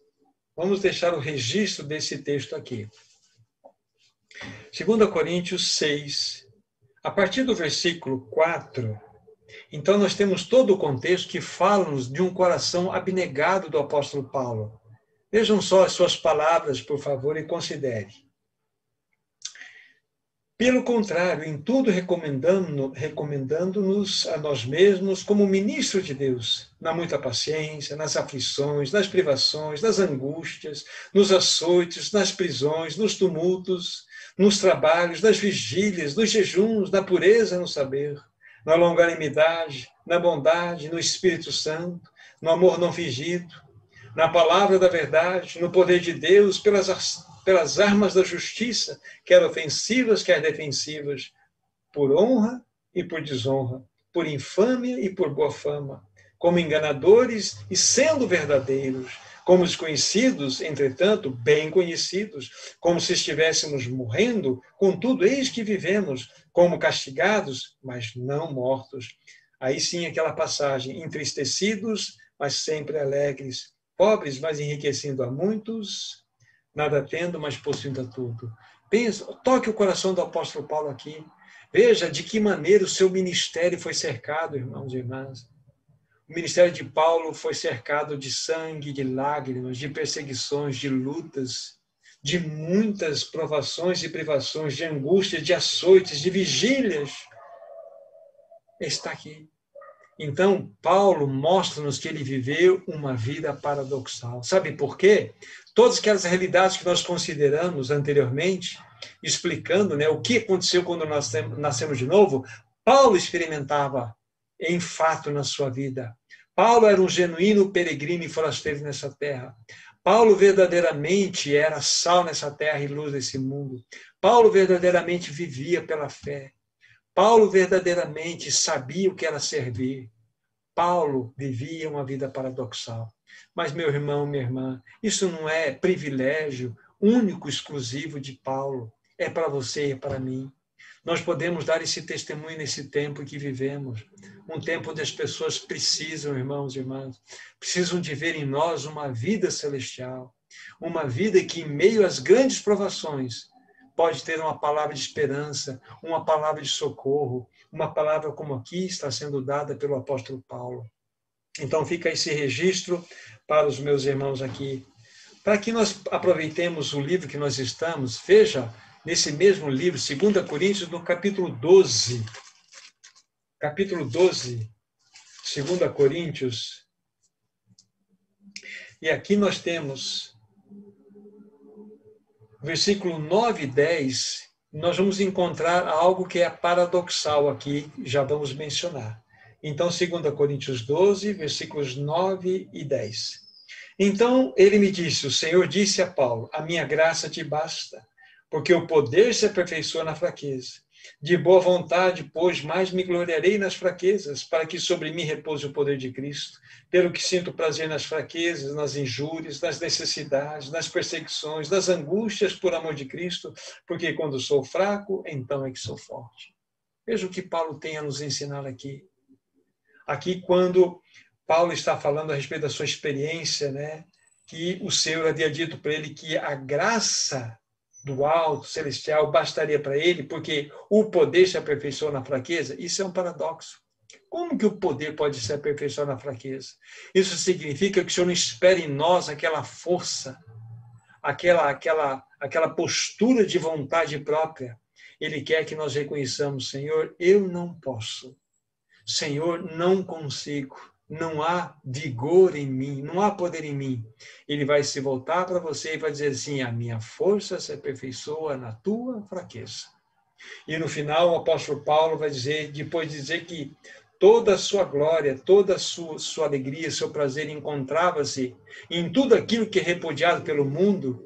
Vamos deixar o registro desse texto aqui. 2 Coríntios 6, a partir do versículo 4, então nós temos todo o contexto que fala-nos de um coração abnegado do apóstolo Paulo. Vejam só as suas palavras, por favor, e considere. Pelo contrário, em tudo recomendando-nos recomendando a nós mesmos como ministros de Deus, na muita paciência, nas aflições, nas privações, nas angústias, nos açoites, nas prisões, nos tumultos, nos trabalhos, nas vigílias, nos jejuns, na pureza no saber, na longanimidade, na bondade, no Espírito Santo, no amor não fingido, na palavra da verdade, no poder de Deus, pelas, pelas armas da justiça, quer ofensivas, quer defensivas, por honra e por desonra, por infâmia e por boa fama, como enganadores e sendo verdadeiros como desconhecidos, entretanto, bem conhecidos, como se estivéssemos morrendo, contudo, eis que vivemos, como castigados, mas não mortos. Aí sim aquela passagem, entristecidos, mas sempre alegres, pobres, mas enriquecendo a muitos, nada tendo, mas possuindo a tudo. Pensa, toque o coração do apóstolo Paulo aqui. Veja de que maneira o seu ministério foi cercado, irmãos e irmãs. O ministério de Paulo foi cercado de sangue, de lágrimas, de perseguições, de lutas, de muitas provações e privações, de angústias, de açoites, de vigílias. Está aqui. Então, Paulo mostra-nos que ele viveu uma vida paradoxal. Sabe por quê? Todas aquelas realidades que nós consideramos anteriormente, explicando né, o que aconteceu quando nós nascemos de novo, Paulo experimentava em fato na sua vida. Paulo era um genuíno peregrino e forasteiro nessa terra. Paulo verdadeiramente era sal nessa terra e luz desse mundo. Paulo verdadeiramente vivia pela fé. Paulo verdadeiramente sabia o que era servir. Paulo vivia uma vida paradoxal. Mas, meu irmão, minha irmã, isso não é privilégio único, exclusivo de Paulo. É para você e para mim. Nós podemos dar esse testemunho nesse tempo que vivemos, um tempo onde as pessoas precisam, irmãos e irmãs, precisam de ver em nós uma vida celestial, Uma vida que, em meio às grandes provações, pode ter uma palavra de esperança, uma palavra de socorro, uma palavra como aqui está sendo dada pelo apóstolo Paulo. Então fica esse registro para os meus irmãos aqui. Para que nós aproveitemos o livro que nós estamos, veja nesse mesmo livro, 2 Coríntios, no capítulo 12. Capítulo 12, 2 Coríntios. E aqui nós temos versículo 9 e 10, nós vamos encontrar algo que é paradoxal aqui, já vamos mencionar. Então, 2 Coríntios 12, versículos 9 e 10. Então ele me disse: O Senhor disse a Paulo: A minha graça te basta, porque o poder se aperfeiçoa na fraqueza. De boa vontade, pois, mais me gloriarei nas fraquezas, para que sobre mim repouse o poder de Cristo. Pelo que sinto prazer nas fraquezas, nas injúrias, nas necessidades, nas perseguições, nas angústias por amor de Cristo, porque quando sou fraco, então é que sou forte. Veja o que Paulo tem a nos ensinar aqui. Aqui, quando Paulo está falando a respeito da sua experiência, né? Que o Senhor havia dito para ele que a graça do alto, celestial, bastaria para ele, porque o poder se aperfeiçoa na fraqueza? Isso é um paradoxo. Como que o poder pode se aperfeiçoar na fraqueza? Isso significa que o Senhor não espera em nós aquela força, aquela, aquela, aquela postura de vontade própria. Ele quer que nós reconheçamos, Senhor, eu não posso. Senhor, não consigo não há vigor em mim, não há poder em mim. Ele vai se voltar para você e vai dizer assim: a minha força se aperfeiçoa na tua fraqueza. E no final, o apóstolo Paulo vai dizer, depois de dizer que toda a sua glória, toda a sua, sua alegria, seu prazer encontrava-se em tudo aquilo que é repudiado pelo mundo,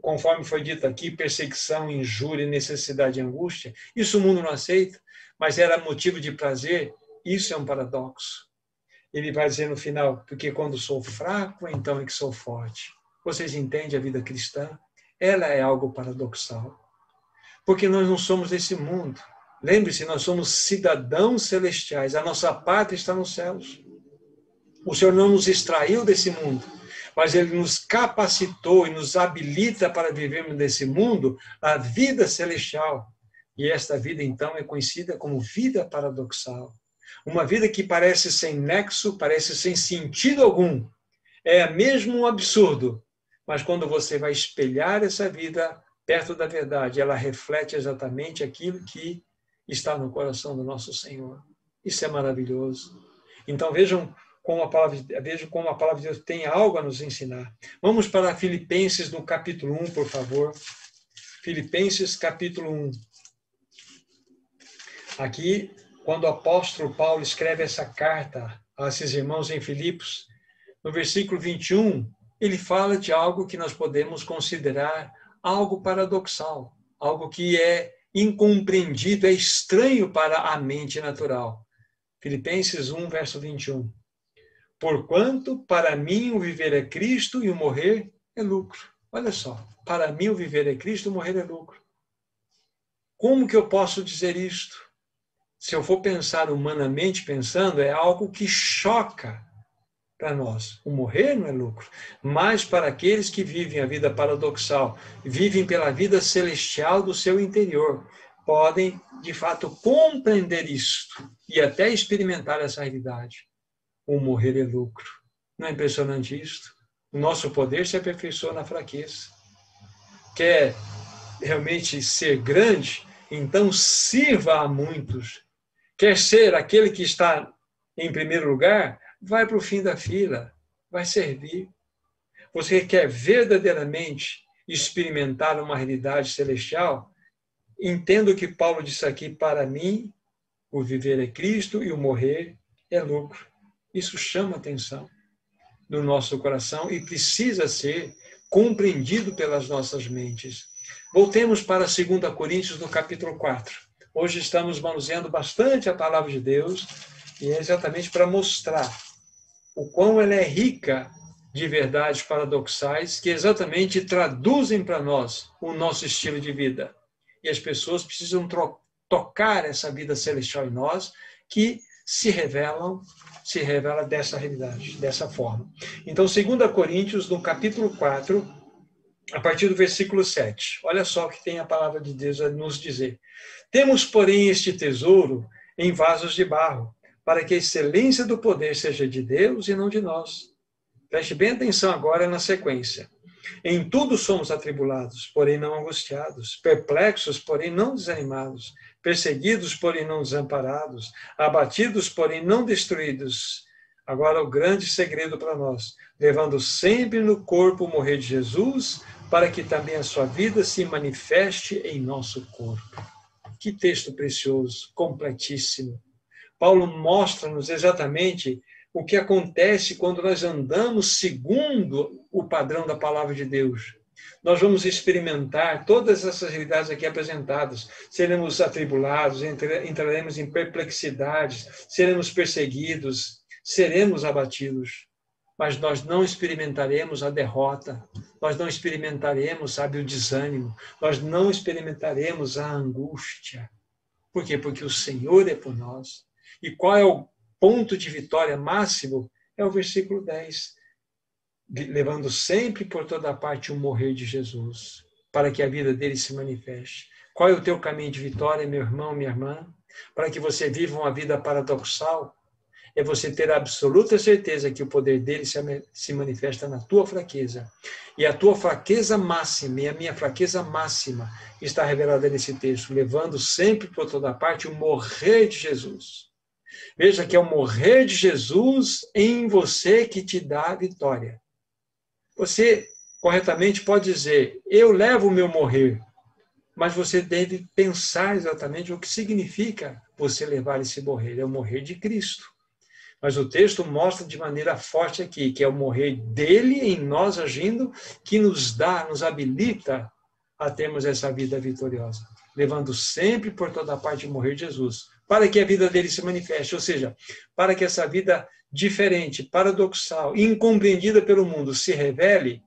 conforme foi dito aqui, perseguição, injúria, necessidade e angústia. Isso o mundo não aceita, mas era motivo de prazer. Isso é um paradoxo ele vai dizer no final, porque quando sou fraco, então é que sou forte. Vocês entendem a vida cristã? Ela é algo paradoxal. Porque nós não somos desse mundo. Lembre-se, nós somos cidadãos celestiais. A nossa pátria está nos céus. O Senhor não nos extraiu desse mundo, mas Ele nos capacitou e nos habilita para vivermos nesse mundo a vida celestial. E esta vida, então, é conhecida como vida paradoxal. Uma vida que parece sem nexo, parece sem sentido algum. É mesmo um absurdo. Mas quando você vai espelhar essa vida perto da verdade, ela reflete exatamente aquilo que está no coração do nosso Senhor. Isso é maravilhoso. Então vejam como a palavra, vejam como a palavra de Deus tem algo a nos ensinar. Vamos para Filipenses no capítulo 1, por favor. Filipenses capítulo 1. Aqui quando o apóstolo Paulo escreve essa carta a esses irmãos em Filipos, no versículo 21, ele fala de algo que nós podemos considerar algo paradoxal, algo que é incompreendido, é estranho para a mente natural. Filipenses 1, verso 21. Porquanto para mim o viver é Cristo e o morrer é lucro. Olha só, para mim o viver é Cristo e o morrer é lucro. Como que eu posso dizer isto? Se eu for pensar humanamente pensando, é algo que choca para nós. O morrer não é lucro, mas para aqueles que vivem a vida paradoxal, vivem pela vida celestial do seu interior, podem, de fato, compreender isto e até experimentar essa realidade. O morrer é lucro. Não é impressionante isto? O nosso poder se aperfeiçoa na fraqueza. Quer realmente ser grande? Então sirva a muitos quer ser aquele que está em primeiro lugar, vai para o fim da fila, vai servir. Você quer verdadeiramente experimentar uma realidade celestial? Entenda o que Paulo disse aqui: para mim, o viver é Cristo e o morrer é lucro. Isso chama atenção no nosso coração e precisa ser compreendido pelas nossas mentes. Voltemos para 2 Coríntios, no capítulo 4. Hoje estamos manuseando bastante a palavra de Deus e é exatamente para mostrar o quão ela é rica de verdades paradoxais que exatamente traduzem para nós o nosso estilo de vida. E as pessoas precisam tocar essa vida celestial em nós que se revelam, se revela dessa realidade, dessa forma. Então, 2 Coríntios, no capítulo 4, a partir do versículo 7. Olha só o que tem a palavra de Deus a nos dizer. Temos, porém, este tesouro em vasos de barro, para que a excelência do poder seja de Deus e não de nós. Preste bem atenção agora na sequência. Em tudo somos atribulados, porém não angustiados, perplexos, porém não desanimados, perseguidos, porém não desamparados, abatidos, porém não destruídos. Agora o grande segredo para nós, levando sempre no corpo o morrer de Jesus, para que também a sua vida se manifeste em nosso corpo. Que texto precioso, completíssimo. Paulo mostra-nos exatamente o que acontece quando nós andamos segundo o padrão da palavra de Deus. Nós vamos experimentar todas essas realidades aqui apresentadas. Seremos atribulados, entraremos em perplexidades, seremos perseguidos, seremos abatidos. Mas nós não experimentaremos a derrota, nós não experimentaremos, sabe, o desânimo, nós não experimentaremos a angústia. Por quê? Porque o Senhor é por nós. E qual é o ponto de vitória máximo? É o versículo 10. Levando sempre por toda parte o morrer de Jesus, para que a vida dele se manifeste. Qual é o teu caminho de vitória, meu irmão, minha irmã? Para que você viva uma vida paradoxal, é você ter a absoluta certeza que o poder dele se manifesta na tua fraqueza. E a tua fraqueza máxima e a minha fraqueza máxima está revelada nesse texto, levando sempre por toda parte o morrer de Jesus. Veja que é o morrer de Jesus em você que te dá a vitória. Você corretamente pode dizer: Eu levo o meu morrer, mas você deve pensar exatamente o que significa você levar esse morrer. É o morrer de Cristo. Mas o texto mostra de maneira forte aqui que é o morrer dele em nós agindo que nos dá, nos habilita a termos essa vida vitoriosa, levando sempre por toda parte o morrer de Jesus, para que a vida dele se manifeste, ou seja, para que essa vida diferente, paradoxal, incompreendida pelo mundo se revele,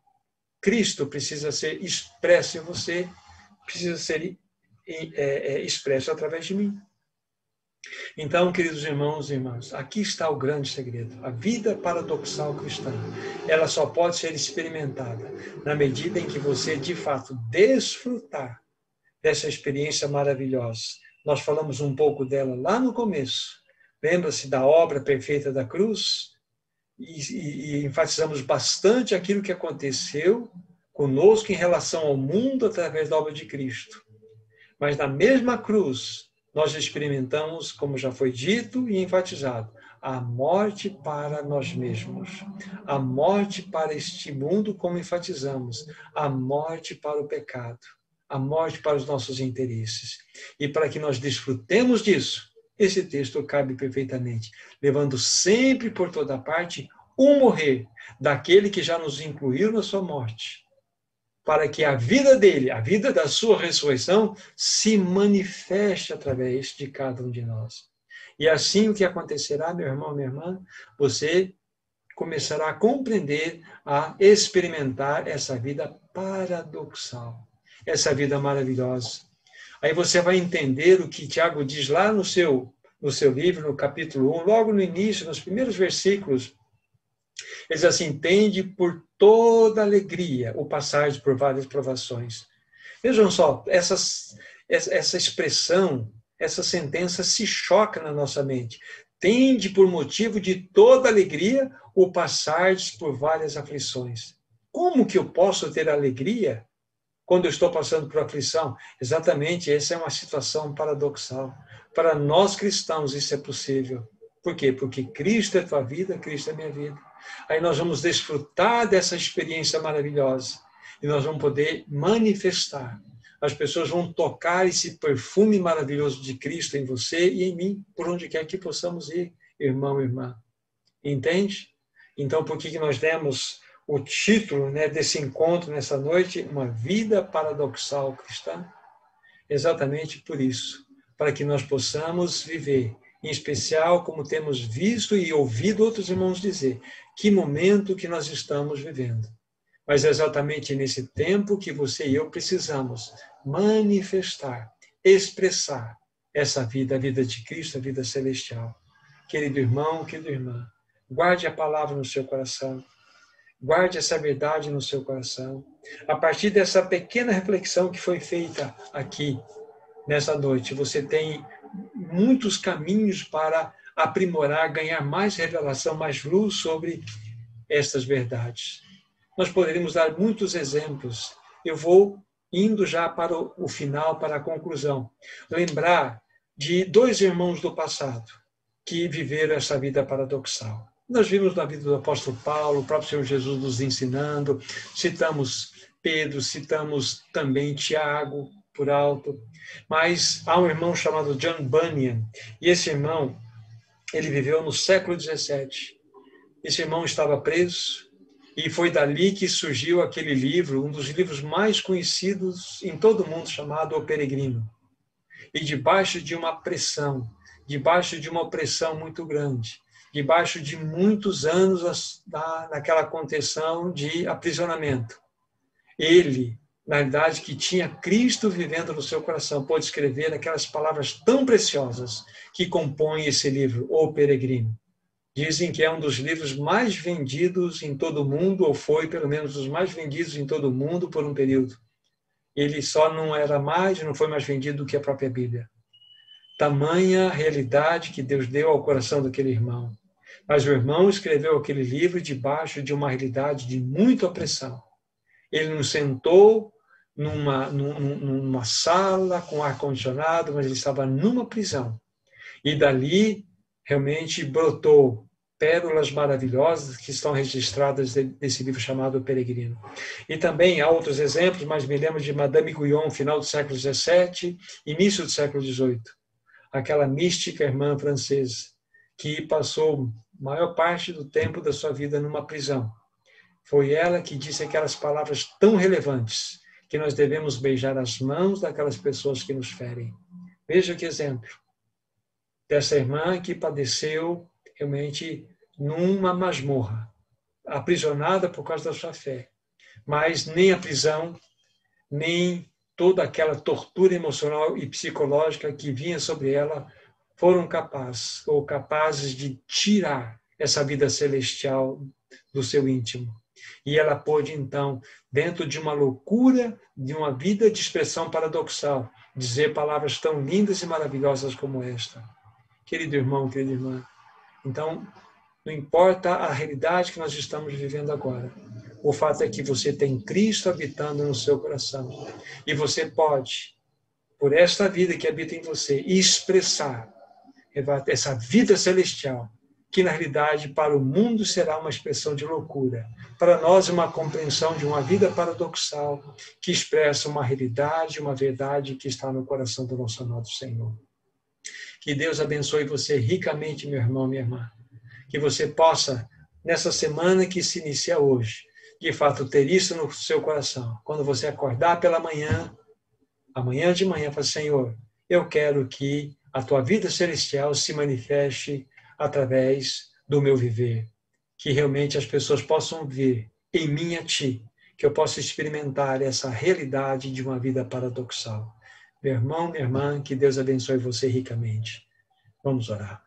Cristo precisa ser expresso em você, precisa ser é, é, expresso através de mim. Então, queridos irmãos e irmãs, aqui está o grande segredo. A vida paradoxal cristã, ela só pode ser experimentada na medida em que você, de fato, desfrutar dessa experiência maravilhosa. Nós falamos um pouco dela lá no começo. Lembra-se da obra perfeita da cruz? E, e, e enfatizamos bastante aquilo que aconteceu conosco em relação ao mundo através da obra de Cristo. Mas na mesma cruz, nós experimentamos, como já foi dito e enfatizado, a morte para nós mesmos, a morte para este mundo, como enfatizamos, a morte para o pecado, a morte para os nossos interesses. E para que nós desfrutemos disso, esse texto cabe perfeitamente, levando sempre por toda parte o morrer daquele que já nos incluiu na sua morte para que a vida dele, a vida da sua ressurreição, se manifeste através de cada um de nós. E assim o que acontecerá, meu irmão, minha irmã, você começará a compreender, a experimentar essa vida paradoxal, essa vida maravilhosa. Aí você vai entender o que Tiago diz lá no seu no seu livro, no capítulo 1, logo no início, nos primeiros versículos, ele diz assim: tende por toda alegria o passar por várias provações. Vejam só, essas, essa expressão, essa sentença se choca na nossa mente. Tende por motivo de toda alegria o passar por várias aflições. Como que eu posso ter alegria quando eu estou passando por aflição? Exatamente, essa é uma situação paradoxal. Para nós cristãos isso é possível. Por quê? Porque Cristo é tua vida, Cristo é minha vida. Aí nós vamos desfrutar dessa experiência maravilhosa e nós vamos poder manifestar. As pessoas vão tocar esse perfume maravilhoso de Cristo em você e em mim, por onde quer que possamos ir, irmão irmã. Entende? Então, por que nós demos o título né, desse encontro nessa noite, Uma Vida Paradoxal Cristã? Exatamente por isso, para que nós possamos viver em especial como temos visto e ouvido outros irmãos dizer, que momento que nós estamos vivendo. Mas é exatamente nesse tempo que você e eu precisamos manifestar, expressar essa vida, a vida de Cristo, a vida celestial. Querido irmão, querida irmã, guarde a palavra no seu coração. Guarde essa verdade no seu coração. A partir dessa pequena reflexão que foi feita aqui, nessa noite, você tem muitos caminhos para aprimorar, ganhar mais revelação, mais luz sobre estas verdades. Nós poderíamos dar muitos exemplos. Eu vou indo já para o final, para a conclusão. Lembrar de dois irmãos do passado que viveram essa vida paradoxal. Nós vimos na vida do apóstolo Paulo, o próprio Senhor Jesus nos ensinando, citamos Pedro, citamos também Tiago, por alto, mas há um irmão chamado John Bunyan, e esse irmão, ele viveu no século XVII. Esse irmão estava preso, e foi dali que surgiu aquele livro, um dos livros mais conhecidos em todo o mundo, chamado O Peregrino. E debaixo de uma pressão, debaixo de uma opressão muito grande, debaixo de muitos anos naquela contenção de aprisionamento. Ele, na realidade, que tinha Cristo vivendo no seu coração, pôde escrever aquelas palavras tão preciosas que compõem esse livro, O Peregrino. Dizem que é um dos livros mais vendidos em todo o mundo, ou foi pelo menos os mais vendidos em todo o mundo por um período. Ele só não era mais, não foi mais vendido do que a própria Bíblia. Tamanha realidade que Deus deu ao coração daquele irmão. Mas o irmão escreveu aquele livro debaixo de uma realidade de muita opressão. Ele não sentou numa, numa sala com ar-condicionado, mas ele estava numa prisão. E dali realmente brotou pérolas maravilhosas que estão registradas nesse livro chamado Peregrino. E também há outros exemplos, mas me lembro de Madame Guyon, final do século XVII, início do século XVIII. Aquela mística irmã francesa que passou maior parte do tempo da sua vida numa prisão. Foi ela que disse aquelas palavras tão relevantes que nós devemos beijar as mãos daquelas pessoas que nos ferem. Veja que exemplo dessa irmã que padeceu realmente numa masmorra, aprisionada por causa da sua fé. Mas nem a prisão, nem toda aquela tortura emocional e psicológica que vinha sobre ela foram capazes ou capazes de tirar essa vida celestial do seu íntimo. E ela pôde então, dentro de uma loucura, de uma vida de expressão paradoxal, dizer palavras tão lindas e maravilhosas como esta. Querido irmão, querida irmã, então, não importa a realidade que nós estamos vivendo agora. O fato é que você tem Cristo habitando no seu coração. E você pode, por esta vida que habita em você, expressar essa vida celestial, que na realidade para o mundo será uma expressão de loucura. Para nós, uma compreensão de uma vida paradoxal que expressa uma realidade, uma verdade que está no coração do nosso amado Senhor. Que Deus abençoe você ricamente, meu irmão, minha irmã. Que você possa, nessa semana que se inicia hoje, de fato ter isso no seu coração. Quando você acordar pela manhã, amanhã de manhã, fala, Senhor, eu quero que a tua vida celestial se manifeste através do meu viver. Que realmente as pessoas possam ver em mim a ti, que eu possa experimentar essa realidade de uma vida paradoxal. Meu irmão, minha irmã, que Deus abençoe você ricamente. Vamos orar.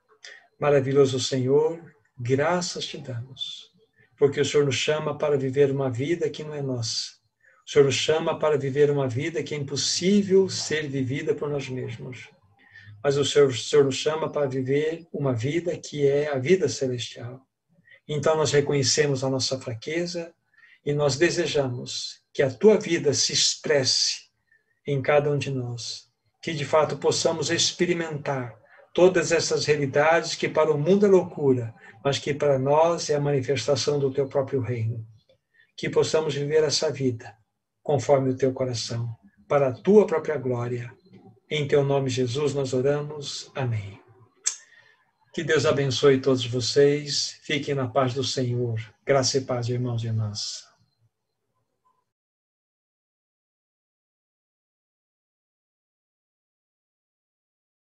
Maravilhoso Senhor, graças te damos, porque o Senhor nos chama para viver uma vida que não é nossa. O Senhor nos chama para viver uma vida que é impossível ser vivida por nós mesmos. Mas o Senhor, o Senhor nos chama para viver uma vida que é a vida celestial. Então nós reconhecemos a nossa fraqueza e nós desejamos que a tua vida se expresse em cada um de nós. Que de fato possamos experimentar todas essas realidades que para o mundo é loucura, mas que para nós é a manifestação do teu próprio reino. Que possamos viver essa vida conforme o teu coração, para a tua própria glória. Em teu nome, Jesus, nós oramos. Amém. Que Deus abençoe todos vocês. Fiquem na paz do Senhor. Graça e paz, irmãos e irmãs.